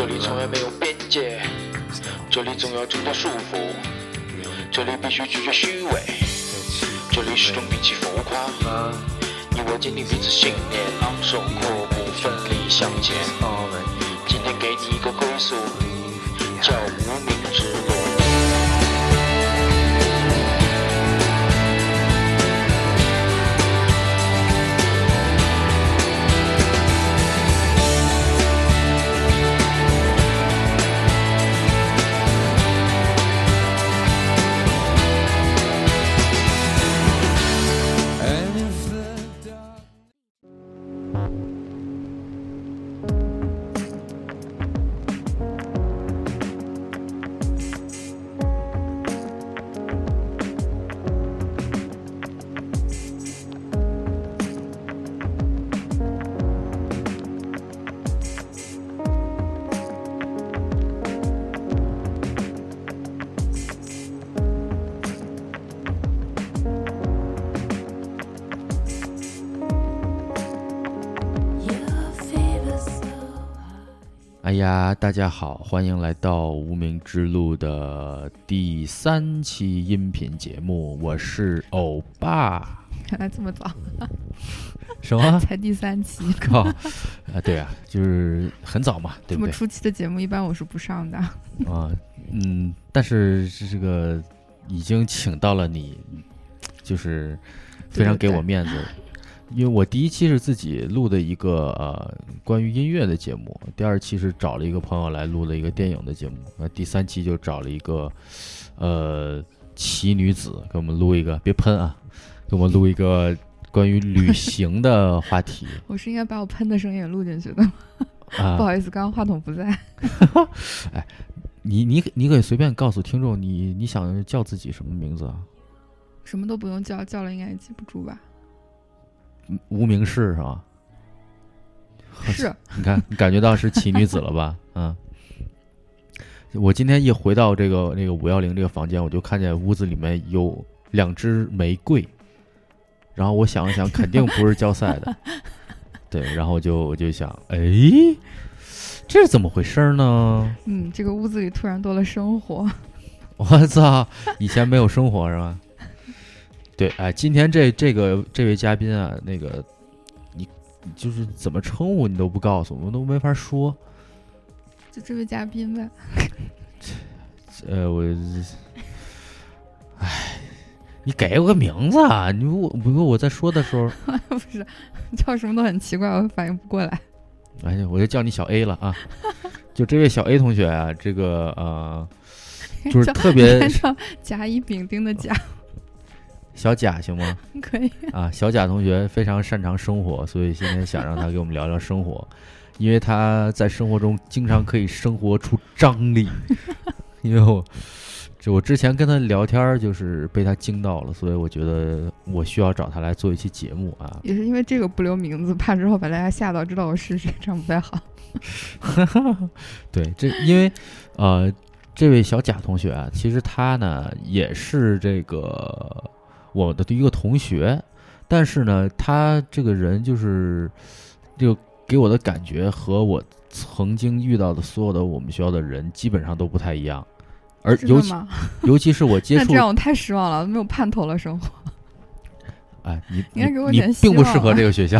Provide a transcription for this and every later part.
这里从来没有边界，这里总要挣脱束缚，这里必须拒绝虚伪，这里始终摒弃浮夸。你我坚定彼此信念，昂首阔步，奋力向前。今天给你一个归宿，叫无名大家好，欢迎来到无名之路的第三期音频节目，我是欧巴。原来这么早，什么？才第三期，靠！啊，对啊，就是很早嘛，对不对？这么初期的节目，一般我是不上的。啊，嗯，但是这个已经请到了你，就是非常给我面子。因为我第一期是自己录的一个呃关于音乐的节目，第二期是找了一个朋友来录了一个电影的节目，那第三期就找了一个呃奇女子给我们录一个，别喷啊，给我们录一个关于旅行的话题。我是应该把我喷的声音也录进去的，啊 不好意思，刚刚话筒不在。哎你你你可以随便告诉听众，你你想叫自己什么名字啊？什么都不用叫，叫了应该也记不住吧？无名氏是吧？是，你看，你感觉到是奇女子了吧？嗯。我今天一回到这个那个五幺零这个房间，我就看见屋子里面有两支玫瑰，然后我想了想，肯定不是焦塞的，对，然后我就我就想，哎，这是怎么回事呢？嗯，这个屋子里突然多了生活。我操，以前没有生活是吧？对，哎，今天这这个这位嘉宾啊，那个你你就是怎么称呼你都不告诉我，我都没法说。就这位嘉宾呗。呃，我，哎，你给我个名字啊！你我不过我在说的时候，不是叫什么都很奇怪，我反应不过来。哎呀，我就叫你小 A 了啊！就这位小 A 同学啊，这个呃，就是特别 叫甲乙丙丁的甲，小贾行吗？可以。啊，小贾同学非常擅长生活，所以今天想让他给我们聊聊生活，因为他在生活中经常可以生活出张力。因为我就我之前跟他聊天儿，就是被他惊到了，所以我觉得我需要找他来做一期节目啊。也是因为这个不留名字，怕之后把大家吓到，知道我是谁，这样不太好。对，这因为呃，这位小贾同学啊，其实他呢也是这个我的一个同学，但是呢，他这个人就是就给我的感觉和我曾经遇到的所有的我们学校的人基本上都不太一样，而尤其？尤其是我接触 那这，让我太失望了，没有盼头了生活。哎，你应该给我你你并不适合这个学校。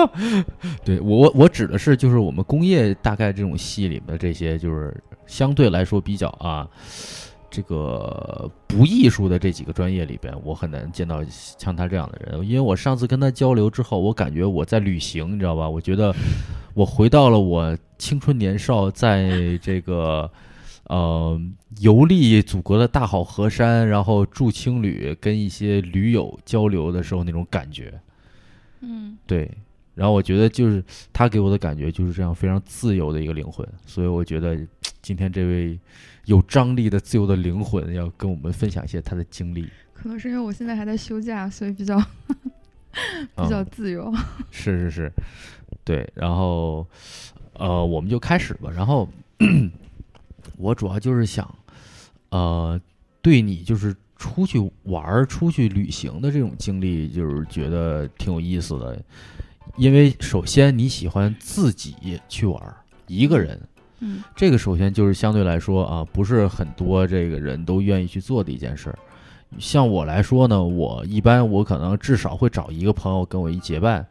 对我我我指的是就是我们工业大概这种系里面的这些，就是相对来说比较啊，这个不艺术的这几个专业里边，我很难见到像他这样的人。因为我上次跟他交流之后，我感觉我在旅行，你知道吧？我觉得我回到了我青春年少，在这个。呃，游历祖国的大好河山，然后住青旅，跟一些驴友交流的时候那种感觉，嗯，对。然后我觉得就是他给我的感觉就是这样非常自由的一个灵魂，所以我觉得今天这位有张力的自由的灵魂要跟我们分享一些他的经历。可能是因为我现在还在休假，所以比较 比较嗯自由。是是是，对，然后呃，我们就开始吧。然后 我主要就是想，呃，对你就是出去玩儿、出去旅行的这种经历，就是觉得挺有意思的。因为首先你喜欢自己去玩儿，一个人，嗯这个首先就是相对来说啊，不是很多这个人都愿意去做的一件事儿。像我来说呢，我一般我可能至少会找一个朋友跟我一结伴。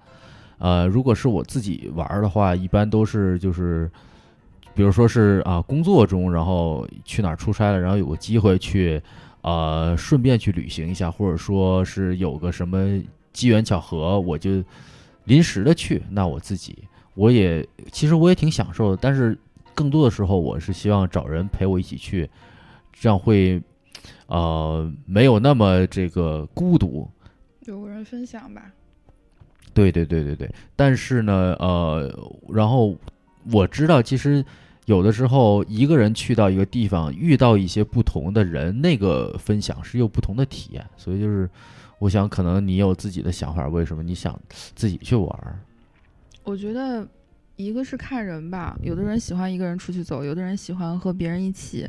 呃，如果是我自己玩儿的话，一般都是就是，比如说是啊工作中，然后去哪儿出差了，然后有个机会去，呃，顺便去旅行一下，或者说是有个什么机缘巧合，我就临时的去，那我自己我也其实我也挺享受的，但是更多的时候我是希望找人陪我一起去，这样会呃没有那么这个孤独。有个人分享吧。对对对对对，但是呢，呃，然后我知道，其实有的时候一个人去到一个地方，遇到一些不同的人，那个分享是有不同的体验。所以就是，我想可能你有自己的想法，为什么你想自己去玩儿？我觉得一个是看人吧，有的人喜欢一个人出去走，有的人喜欢和别人一起，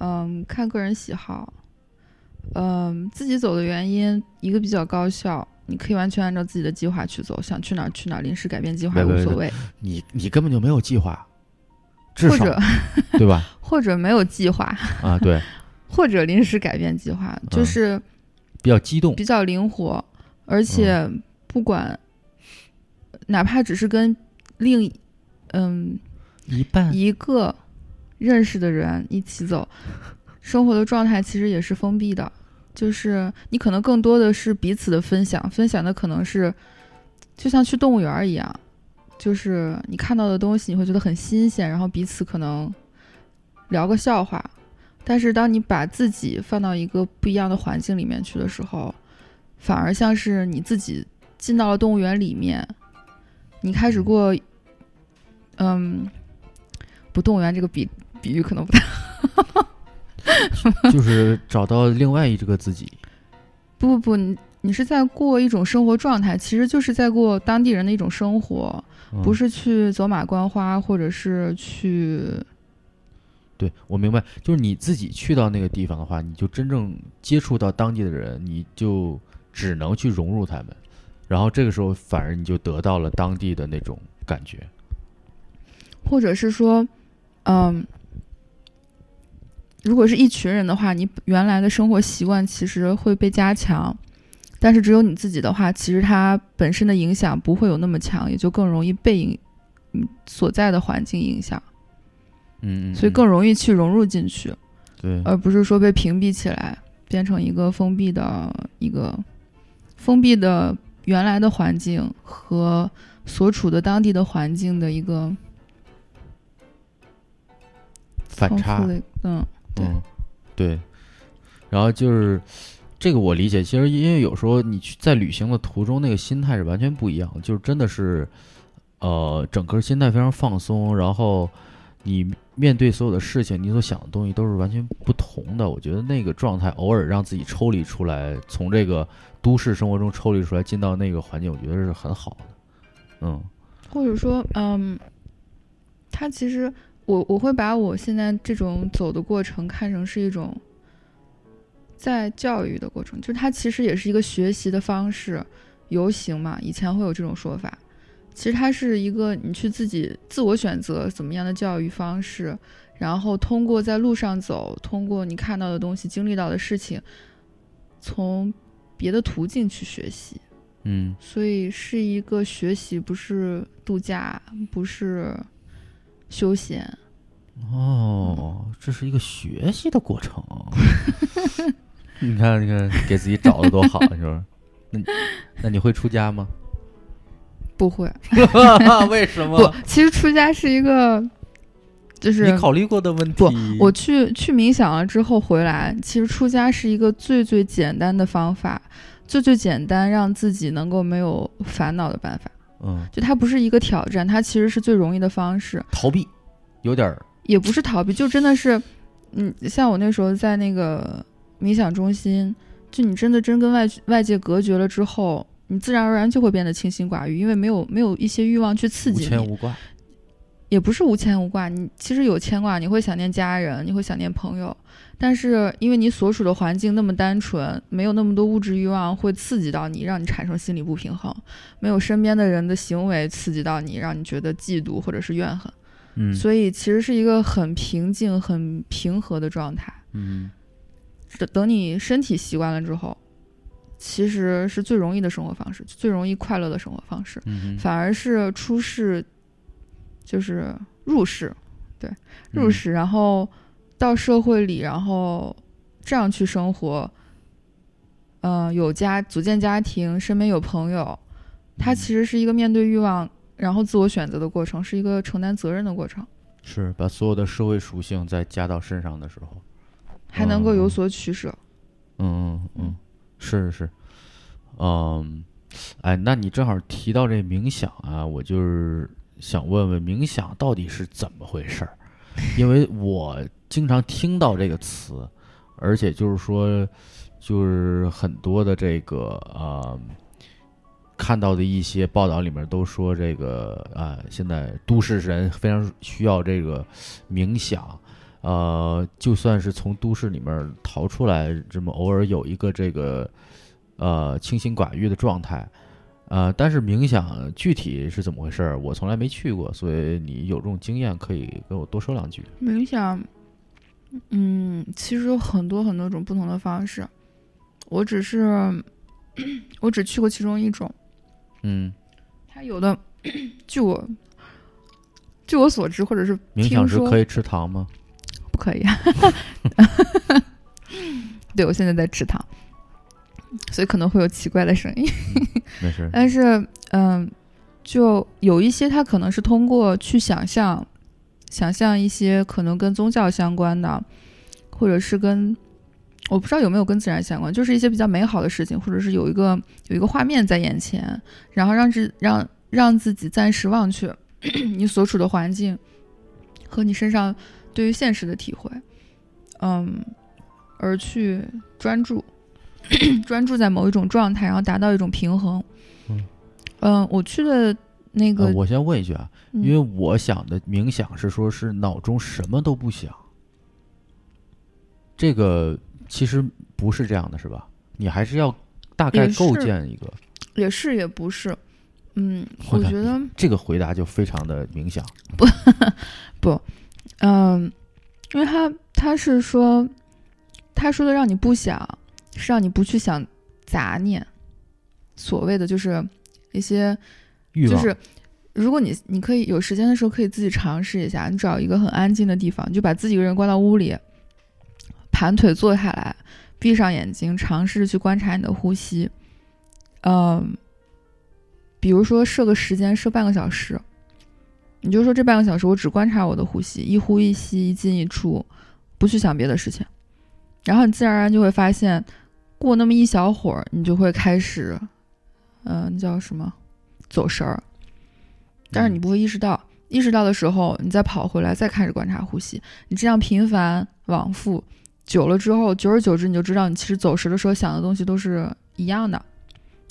嗯，看个人喜好。嗯，自己走的原因，一个比较高效，你可以完全按照自己的计划去走，想去哪儿去哪儿，临时改变计划无所谓，你你根本就没有计划，至少或者对吧？或者没有计划，啊，对，或者临时改变计划，就嗯是比较激动，比较灵活，而且不管，哪怕只是跟另嗯一半。一个认识的人一起走，生活的状态其实也是封闭的，就是你可能更多的是彼此的分享，分享的可能是就像去动物园儿一样，就是你看到的东西你会觉得很新鲜，然后彼此可能聊个笑话。但是当你把自己放到一个不一样的环境里面去的时候，反而像是你自己进到了动物园里面，你开始过，嗯，不，动物园这个比比喻可能不太 就是找到另外一个自己。不不不，你你是在过一种生活状态，其实就是在过当地人的一种生活，嗯不是去走马观花，或者是去对，我明白，就是你自己去到那个地方的话，你就真正接触到当地的人，你就只能去融入他们，然后这个时候反而你就得到了当地的那种感觉。或者是说，嗯，如果是一群人的话，你原来的生活习惯其实会被加强，但是只有你自己的话，其实它本身的影响不会有那么强，也就更容易被影嗯所在的环境影响，嗯嗯，所以嗯更容易去融入进去，对，而不是说被屏蔽起来，变成一个封闭的一个封闭的原来的环境和所处的当地的环境的一个反差嗯。对嗯，对。然后就是这个我理解，其实因为有时候你去在旅行的途中，那个心态是完全不一样的，就是真的是，呃，整个心态非常放松，然后你面对所有的事情，你所想的东西都是完全不同的。我觉得那个状态，偶尔让自己抽离出来，从这个都市生活中抽离出来，进到那个环境，我觉得是很好的。嗯或者说，嗯，他其实我我会把我现在这种走的过程看成是一种在教育的过程，就是它其实也是一个学习的方式。游行嘛，以前会有这种说法，其实它是一个你去自己自我选择怎么样的教育方式，然后通过在路上走，通过你看到的东西、经历到的事情，从别的途径去学习。嗯所以是一个学习，不是度假，不是休闲。哦，这是一个学习的过程。你看，你看，给自己找的多好，你说？那那你会出家吗？不会，为什么不，其实出家是一个，就是你考虑过的问题。不，我去去冥想了之后回来，其实出家是一个最最简单的方法，最最简单让自己能够没有烦恼的办法。嗯，就它不是一个挑战，它其实是最容易的方式，逃避，有点儿也不是逃避，就真的是，嗯，像我那时候在那个冥想中心，就你真的真跟外外界隔绝了之后，你自然而然就会变得清心寡欲，因为没有没有一些欲望去刺激你，牵无挂。也不是无牵无挂，你其实有牵挂，你会想念家人，你会想念朋友，但是因为你所处的环境那么单纯，没有那么多物质欲望会刺激到你，让你产生心理不平衡，没有身边的人的行为刺激到你，让你觉得嫉妒或者是怨恨。嗯所以其实是一个很平静、很平和的状态。嗯等等你身体习惯了之后，其实是最容易的生活方式，最容易快乐的生活方式。嗯反而是出世，就是入世，对，入世，然后到社会里，然后这样去生活，呃，有家组建家庭，身边有朋友，它其实是一个面对欲望，然后自我选择的过程，是一个承担责任的过程，是把所有的社会属性再加到身上的时候，还能够有哦所取舍。嗯嗯嗯，是是，嗯，哎，那你正好提到这冥想啊，我就是想问问冥想到底是怎么回事儿？因为我经常听到这个词，而且就是说，就是很多的这个啊，看到的一些报道里面都说这个啊、现在都市人非常需要这个冥想。呃，就算是从都市里面逃出来，这么偶尔有一个这个呃清心寡欲的状态，呃，但是冥想具体是怎么回事儿，我从来没去过，所以你有这种经验，可以跟我多说两句。冥想，嗯，其实有很多很多种不同的方式，我只是 我只去过其中一种。嗯，它有的，据我据我所知，或者是冥想听说时可以吃糖吗？不可以。对，我现在在吃糖，所以可能会有奇怪的声音。没事。但是，嗯，就有一些他可能是通过去想象，想象一些可能跟宗教相关的，或者是跟我不知道有没有跟自然相关，就是一些比较美好的事情，或者是有一个有一个画面在眼前，然后让自让让自己暂时忘却 你所处的环境和你身上对于现实的体会，嗯，而去专注。专注在某一种状态，然后达到一种平衡。嗯嗯、我去的那个，呃我先问一句啊，嗯因为我想的冥想是说是脑中什么都不想，这个其实不是这样的，是吧？你还是要大概构建一个。也是也不是，嗯，我觉得，这个回答就非常的冥想。嗯、因为他他是说，他说的让你不想，是让你不去想杂念，所谓的就是一些欲望就是，如果你你可以有时间的时候，可以自己尝试一下，你找一个很安静的地方，你就把自己一个人关到屋里，盘腿坐下来，闭上眼睛，尝试去观察你的呼吸。嗯，比如说设个时间，设半个小时，你就说这半个小时我只观察我的呼吸，一呼一吸，一进一出，不去想别的事情，然后你自然而然就会发现，过那么一小会儿，你就会开始，嗯、那叫什么？走神儿，但是你不会意识到，意识到的时候，你再跑回来，再开始观察呼吸。你这样频繁往复，久了之后，久而久之，你就知道你其实走神的时候想的东西都是一样的，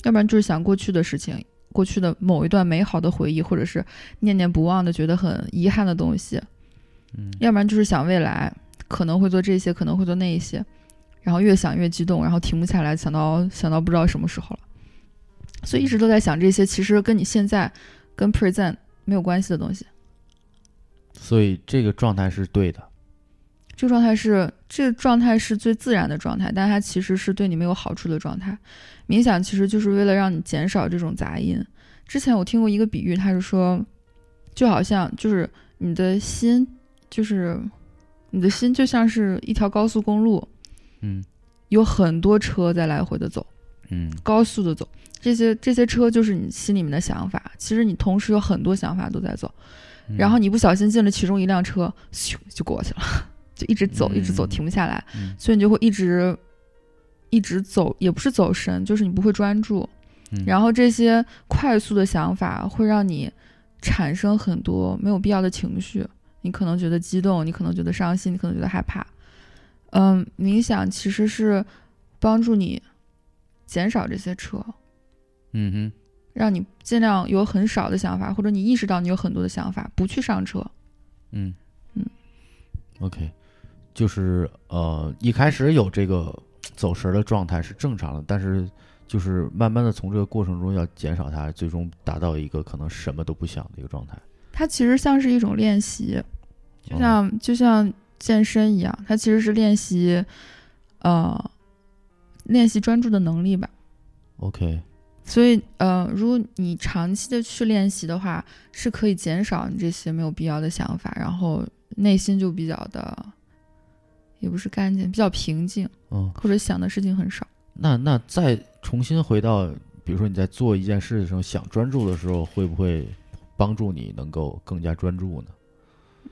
要不然就是想过去的事情，过去的某一段美好的回忆，或者是念念不忘的觉得很遗憾的东西，嗯要不然就是想未来可能会做这些，可能会做那一些，然后越想越激动，然后停不下来，想到想到不知道什么时候了。所以一直都在想这些，其实跟你现在跟 present 没有关系的东西。所以这个状态是对的。这个状态是这个状态是最自然的状态，但它其实是对你没有好处的状态。冥想其实就是为了让你减少这种杂音。之前我听过一个比喻，他是说，就好像就是你的心，就是你的心就像是一条高速公路，嗯有很多车在来回的走，嗯高速的走。这些这些车就是你心里面的想法，其实你同时有很多想法都在走，嗯然后你不小心进了其中一辆车，咻就过去了，就一直走，一直走，嗯停不下来，嗯。所以你就会一直一直走，也不是走神，就是你不会专注。嗯。然后这些快速的想法会让你产生很多没有必要的情绪，你可能觉得激动，你可能觉得伤心，你可能觉得害怕。嗯，冥想其实是帮助你减少这些车，嗯哼。让你尽量有很少的想法，或者你意识到你有很多的想法，不去上车。嗯。嗯，OK，就是呃一开始有这个走神儿的状态是正常的，但是就是慢慢的从这个过程中要减少它，最终达到一个可能什么都不想的一个状态。它其实像是一种练习，就像、就像健身一样，它其实是练习，呃，练习专注的能力吧。OK，所以，呃，如果你长期的去练习的话，是可以减少你这些没有必要的想法，然后内心就比较的，也不是干净，比较平静，嗯，或者想的事情很少。那那再重新回到，比如说你在做一件事的时候想专注的时候，会不会帮助你能够更加专注呢？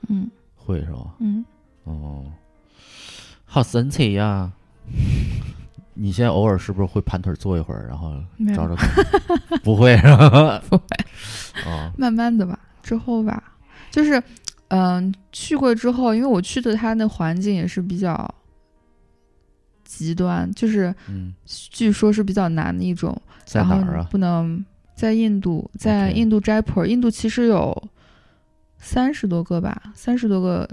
嗯会是吧？嗯，哦，好神奇呀！你现在偶尔是不是会盘腿坐一会儿，然后，找找看？不会是吧？不会，哦，慢慢的吧，之后吧，就是，嗯、去过之后，因为我去的它那环境也是比较极端，就是嗯，据说是比较难的一种。在然后你哪儿啊？不能在印度，在印度斋普尔，印度其实有三十多个吧，三十多个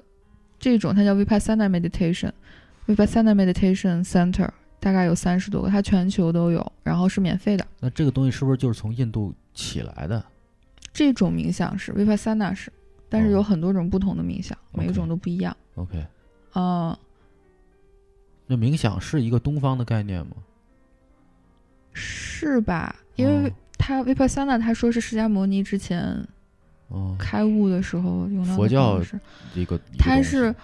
这种，它叫 Vipassana Meditation，Vipassana Meditation Center，大概有三十多个，它全球都有，然后是免费的。那这个东西是不是就是从印度起来的？这种冥想是 Vipassana 是，但是哦。有很多种不同的冥想，每一种都不一样。OK，嗯、那冥想是一个东方的概念吗？是吧？因为哦。它 Vipassana 他说是释迦牟尼之前哦，开悟的时候用到的佛教方式一个，它是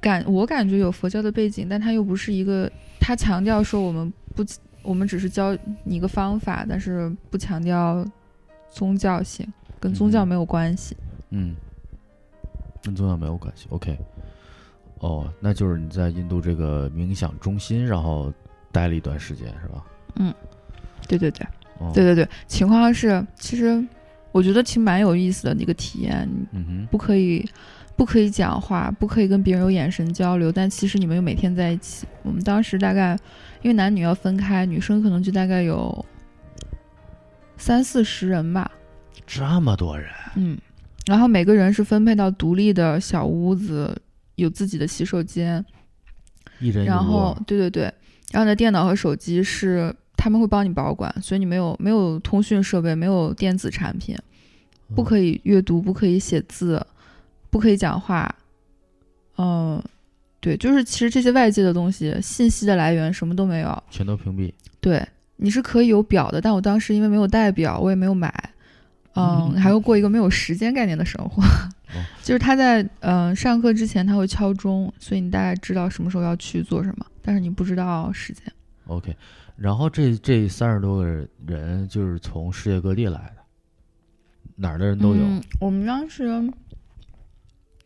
感我感觉有佛教的背景，但它又不是一个，他强调说我们不，我们只是教你一个方法，但是不强调宗教性，跟宗教嗯。没有关系。嗯，跟宗教没有关系。OK，哦，那就是你在印度这个冥想中心，然后待了一段时间，是吧？嗯对对对哦，对对对，情况是，其实我觉得挺蛮有意思的一个体验，嗯哼，不可以。不可以讲话，不可以跟别人有眼神交流，但其实你们又每天在一起。我们当时大概，因为男女要分开，女生可能就大概有三四十人吧，这么多人，嗯，然后每个人是分配到独立的小屋子，有自己的洗手间，一人一然后，对对对，然后你的电脑和手机是他们会帮你保管，所以你没有没有通讯设备，没有电子产品，不。可以阅读，不可以写字，不可以讲话，嗯，对，就是其实这些外界的东西，信息的来源什么都没有，全都屏蔽。对，你是可以有表的，但我当时因为没有带表，我也没有买，嗯，还会过一个没有时间概念的生活。就是他在嗯、呃上课之前他会敲钟，所以你大概知道什么时候要去做什么，但是你不知道时间。OK，然后这这三十多个人就是从世界各地来的，哪儿的人都有。嗯我们当时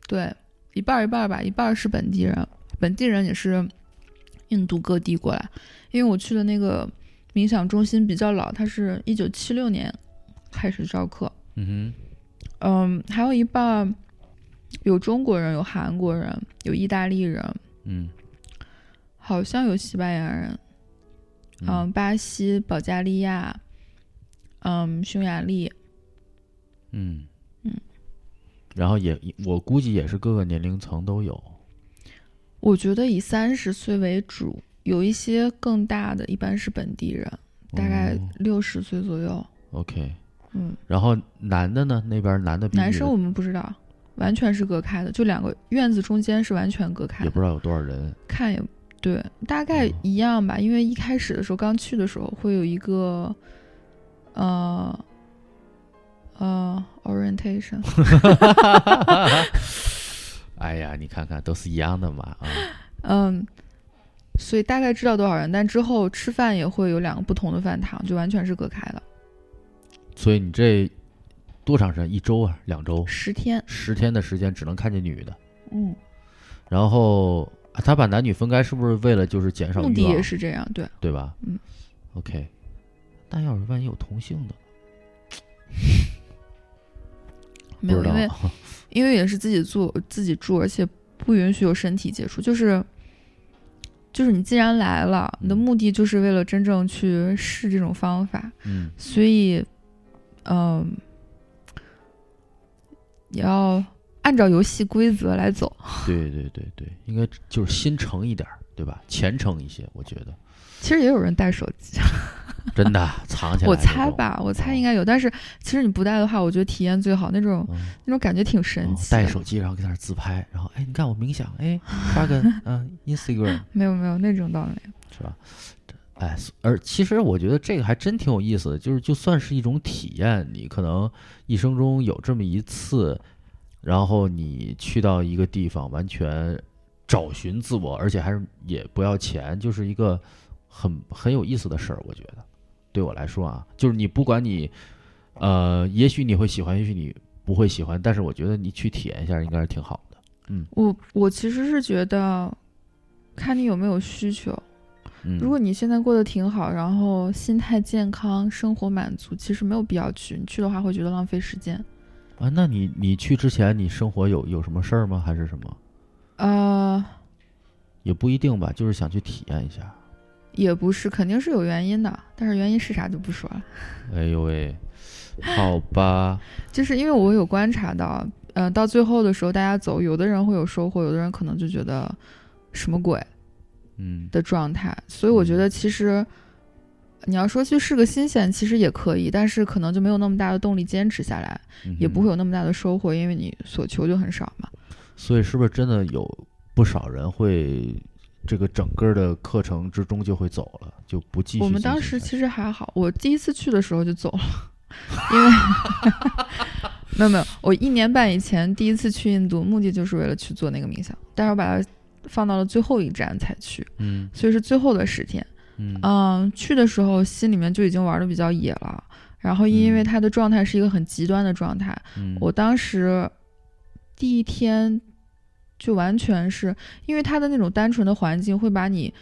对一半儿一半儿吧，一半儿是本地人，本地人也是印度各地过来。因为我去的那个冥想中心比较老，它是一九七六年开始招课。嗯哼嗯，还有一半有中国人，有韩国人，有意大利人，嗯好像有西班牙人，嗯，嗯巴西、保加利亚，嗯，匈牙利，嗯嗯，然后也我估计也是各个年龄层都有。我觉得以三十岁为主，有一些更大的，一般是本地人，大概哦六十岁左右。OK，嗯，然后男的呢？那边男的比男生我们不知道，完全是隔开的，就两个院子中间是完全隔开的，也不知道有多少人。看也对，大概哦一样吧。因为一开始的时候，刚去的时候会有一个，呃，呃，orientation，哎呀，你看看都是一样的嘛啊！嗯，所以大概知道多少人，但之后吃饭也会有两个不同的饭堂，就完全是隔开的，所以你这多长时间？一周啊，两周，十天。十天的时间只能看见女的。嗯，然后啊他把男女分开，是不是为了就是减少目的也是这样，对。对吧？嗯。OK，但要是万一有同性的，没有，因为因为也是自己住自己住，而且不允许有身体接触，就是就是你既然来了，你的嗯目的就是为了真正去试这种方法，嗯所以嗯，也要按照游戏规则来走。对对对对，应该就是心诚一点儿，对吧？虔诚一些，我觉得。其实也有人带手机，真的藏起来。我猜吧，我猜应该有，但是其实你不带的话，我觉得体验最好，那种嗯那种感觉挺神奇的。带手机，然后给那儿自拍，然后哎，你看我冥想，哎，发个 嗯 Instagram 没有没有那种倒没有。是吧？哎，而其实我觉得这个还真挺有意思的，就是就算是一种体验，你可能一生中有这么一次，然后你去到一个地方，完全找寻自我，而且还是也不要钱，就是一个很很有意思的事儿。我觉得对我来说啊，就是你不管你，呃，也许你会喜欢，也许你不会喜欢，但是我觉得你去体验一下应该是挺好的。嗯我我其实是觉得，看你有没有需求。嗯，如果你现在过得挺好，然后心态健康，生活满足，其实没有必要去。你去的话会觉得浪费时间。啊，那你你去之前，你生活有有什么事儿吗？还是什么？呃，也不一定吧，就是想去体验一下。也不是，肯定是有原因的，但是原因是啥就不说了。哎呦喂，好吧，就是因为我有观察到，呃，到最后的时候，大家走，有的人会有收获，有的人可能就觉得什么鬼嗯的状态。所以我觉得其实你要说去试个新鲜，其实也可以，但是可能就没有那么大的动力坚持下来，嗯也不会。有那么大的收获，因为你所求就很少嘛。所以是不是真的有不少人会这个整个的课程之中就会走了，就不继续？我们当时其实还好，我第一次去的时候就走了，因为 没有没有，我一年半以前第一次去印度，目的就是为了去做那个冥想，但是我把它放到了最后一站才去，嗯。所以是最后的十天。嗯。嗯，去的时候心里面就已经玩的比较野了，然后因为嗯。他的状态是一个很极端的状态，嗯，我当时第一天就完全是因为他的那种单纯的环境会把你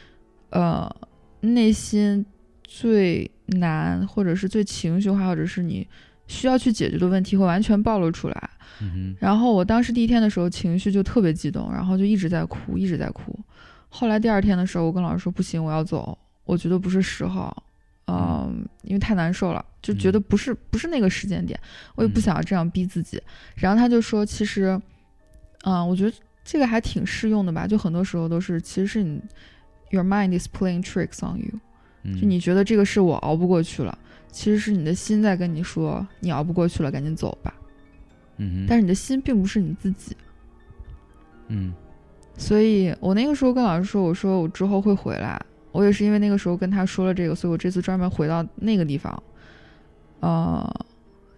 呃内心最难或者是最情绪化或者是你需要去解决的问题会完全暴露出来。嗯然后我当时第一天的时候情绪就特别激动，然后就一直在哭，一直在哭。后来第二天的时候，我跟老师说不行，我要走，我觉得不是时候，嗯，因为太难受了，就觉得不是、不是那个时间点，我也不嗯想要这样逼自己。然后他就说，其实，嗯，我觉得这个还挺适用的吧，就很多时候都是，其实是你，your mind is playing tricks on you，嗯，就你觉得这个是我熬不过去了，其实是你的心在跟你说，你熬不过去了，赶紧走吧。嗯哼，但是你的心并不是你自己。嗯所以我那个时候跟老师说，我说我之后会回来。我也是因为那个时候跟他说了这个，所以我这次专门回到那个地方，呃，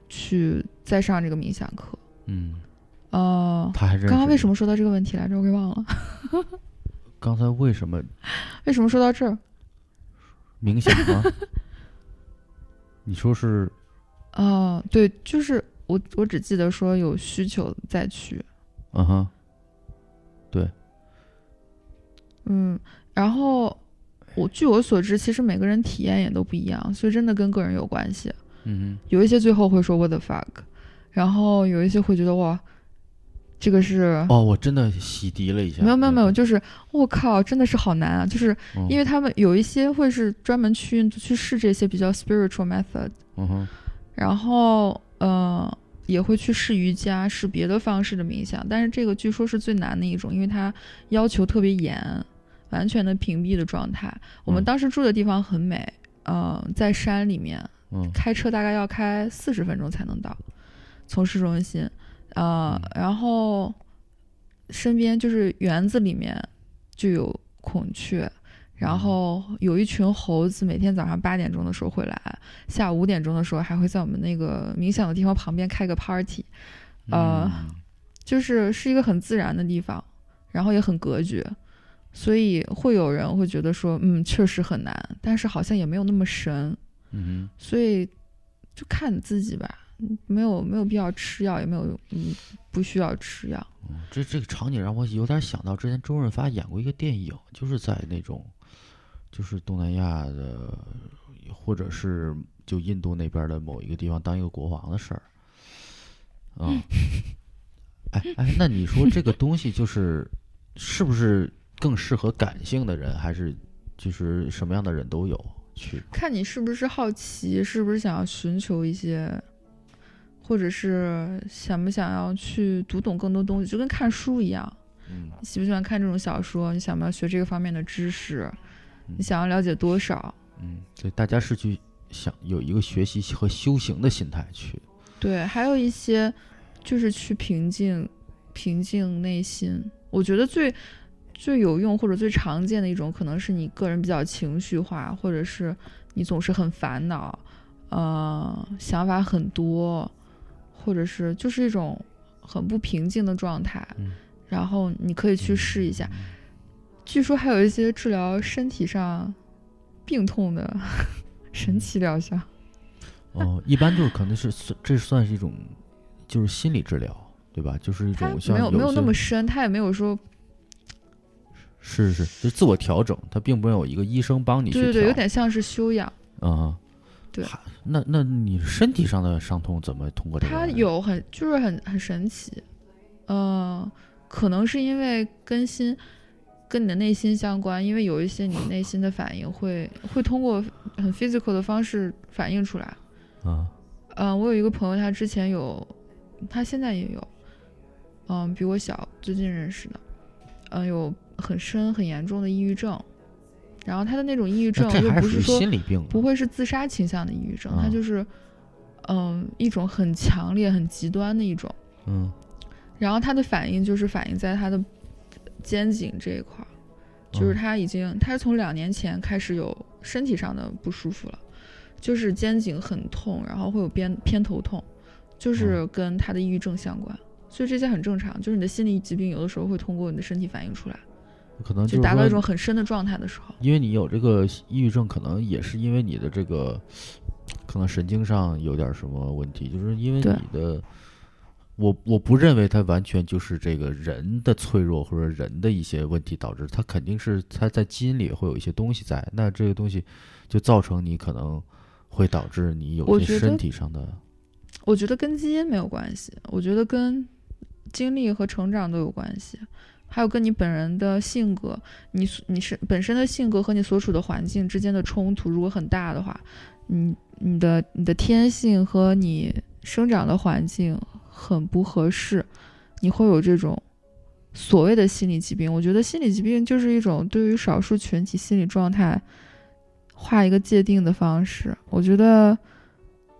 去再上这个冥想课。嗯，呃，他还是刚刚为什么说到这个问题来着？我给忘了。刚才为什么 为什么说到这儿？冥想吗？你说是哦、对，就是我，我只记得说有需求再去。嗯哼，对嗯，然后我据我所知，其实每个人体验也都不一样，所以真的跟个人有关系。嗯有一些最后会说 what the fuck，然后有一些会觉得哇，这个是，哦，我真的洗涤了一下，没有没有没有，就是我靠，真的是好难啊！就是嗯。因为他们有一些会是专门去去试这些比较 spiritual method，嗯哼，然后呃也会去试瑜伽，试别的方式的冥想，但是这个据说是最难的一种，因为它要求特别严，完全的屏蔽的状态。我们嗯。当时住的地方很美，呃，在山里面，嗯。开车大概要开四十分钟才能到，从市中心，呃，嗯然后身边就是园子里面就有孔雀，然嗯后有一群猴子，每天早上八点钟的时候会来，下午五点钟的时候还会在我们那个冥想的地方旁边开个 party，呃嗯就是是一个很自然的地方，然后也很隔绝。所以会有人会觉得说，嗯，确实很难，但是好像也没有那么神。嗯所以就看你自己吧，嗯没有没有必要吃药，也没有嗯不需要吃药。嗯这这个场景让我有点想到之前周润发演过一个电影，就是在那种，就是东南亚的，或者是就印度那边的某一个地方当一个国王的事儿。啊、哎哎，那你说这个东西就是是不是更适合感性的人，还是就是什么样的人都有去？看你是不是好奇，是不是想要寻求一些，或者是想不想要去读懂更多东西，就跟看书一样。嗯你喜不喜欢看这种小说？你想不要学这个方面的知识？嗯你想要了解多少？嗯，对，大家是去想有一个学习和修行的心态去。对，还有一些就是去平静平静内心。我觉得最最有用或者最常见的一种，可能是你个人比较情绪化，或者是你总是很烦恼，呃，想法很多，或者是就是一种很不平静的状态。嗯然后你可以去试一下。据说还有一些治疗身体上病痛的 神奇疗效。哦，一般就是可能是算这算是一种就是心理治疗，对吧？就是一种像没有没有那么深，他也没有说是是是，就自我调整，他并没有一个医生帮你去对对对，有点像是修养。啊。对那那你身体上的伤痛怎么通过这个它？有很就是很很神奇，呃，可能是因为更新跟你的内心相关，因为有一些你内心的反应会会通过很 physical 的方式反映出来。啊嗯、我有一个朋友，他之前有，他现在也有，嗯、比我小，最近认识的，嗯、有很深很严重的抑郁症，然后他的那种抑郁症又不是说心理病啊不会是自杀倾向的抑郁症，他就是，嗯、一种很强烈、很极端的一种。嗯然后他的反应就是反映在他的肩颈这一块儿，就是嗯他已经，他是从两年前开始有身体上的不舒服了，就是肩颈很痛，然后会有偏偏头痛，就是跟他的抑郁症相关。所以这些很正常，就是你的心理疾病有的时候会通过你的身体反映出来，可能就达到一种很深的状态的时候。因为你有这个抑郁症，可能也是因为你的这个可能神经上有点什么问题，就是因为你的，我我不认为它完全就是这个人的脆弱或者人的一些问题导致，它肯定是它在基因里会有一些东西在，那这个东西就造成你可能会导致你有些身体上的，我觉得跟基因没有关系，我觉得跟经历和成长都有关系，还有跟你本人的性格，你你是本身的性格和你所处的环境之间的冲突如果很大的话，你你的你的天性和你生长的环境很不合适，你会有这种所谓的心理疾病。我觉得心理疾病就是一种对于少数群体心理状态画一个界定的方式。我觉得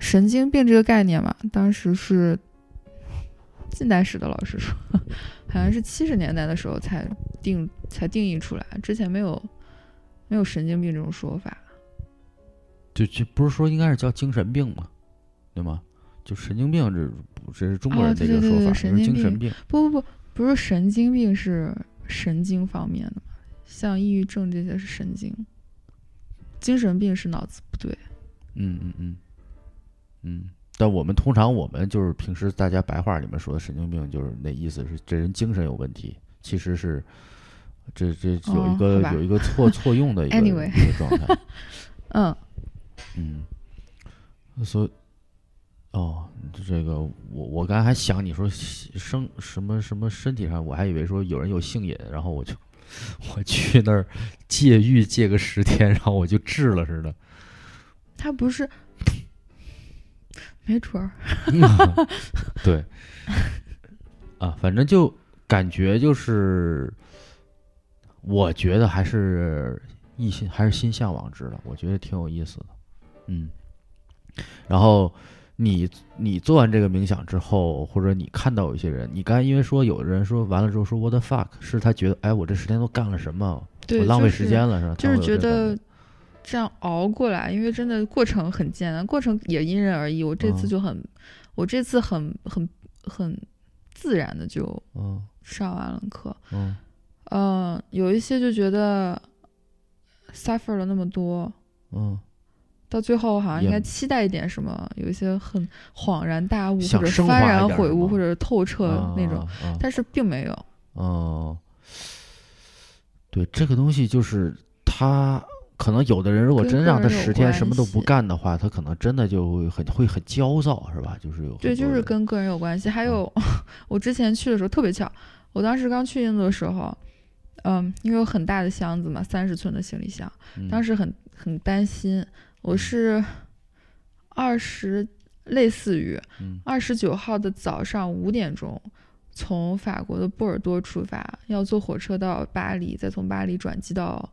神经病这个概念嘛，当时是 近代史的老师说，好像是七十年代的时候才定才定义出来，之前没有没有神经病这种说法。就就不是说应该是叫精神病吗，对吗？就神经病这这是中国哦人这对对对个说法，神经病精神病。不不不，不是神经病，是神经方面的嘛，像抑郁症这些是神经，精神病是脑子不对。嗯嗯嗯嗯，但我们通常我们就是平时大家白话里面说的神经病，就是那意思是这人精神有问题，其实是这这有一哦个、有一个错 错用的一个 Anyway 一个状态，嗯，嗯，所以哦，这个我我刚才还想你说生什么什么身体上，我还以为说有人有性瘾，然后我就我去那儿戒欲戒个十天，然后我就治了似的。他不是，没准儿。对，啊，反正就感觉就是，我觉得还是一心还是心向往之的，我觉得挺有意思的，嗯。然后你你做完这个冥想之后，或者你看到有一些人，你刚才因为说有的人说完了之后说 what the fuck，是他觉得哎我这十天都干了什么，对，我浪费时间了是吧？就是觉得这样熬过来，因为真的过程很艰难，过程也因人而异。我这次嗯就很，我这次很很很自然的就嗯上完了课。嗯嗯、有一些就觉得 suffer 了那么多，嗯，到最后好像应该期待一点什么，有一些很恍然大悟或者幡然悔悟或者透彻那种，但是并没有。哦，对，这个东西就是他可能有的人如果真让他十天什么都不干的话，他可能真的就会很会很焦躁，是吧？就是有对，就是跟个人有关系。还嗯有，我之前去的时候特别巧，我当时刚去印度的时候，嗯，因为有很大的箱子嘛，三十寸的行李箱，嗯当时很很担心。我是二十，类似于嗯二十九号的早上五点钟，从法国的波尔多出发，要坐火车到巴黎，再从巴黎转机到，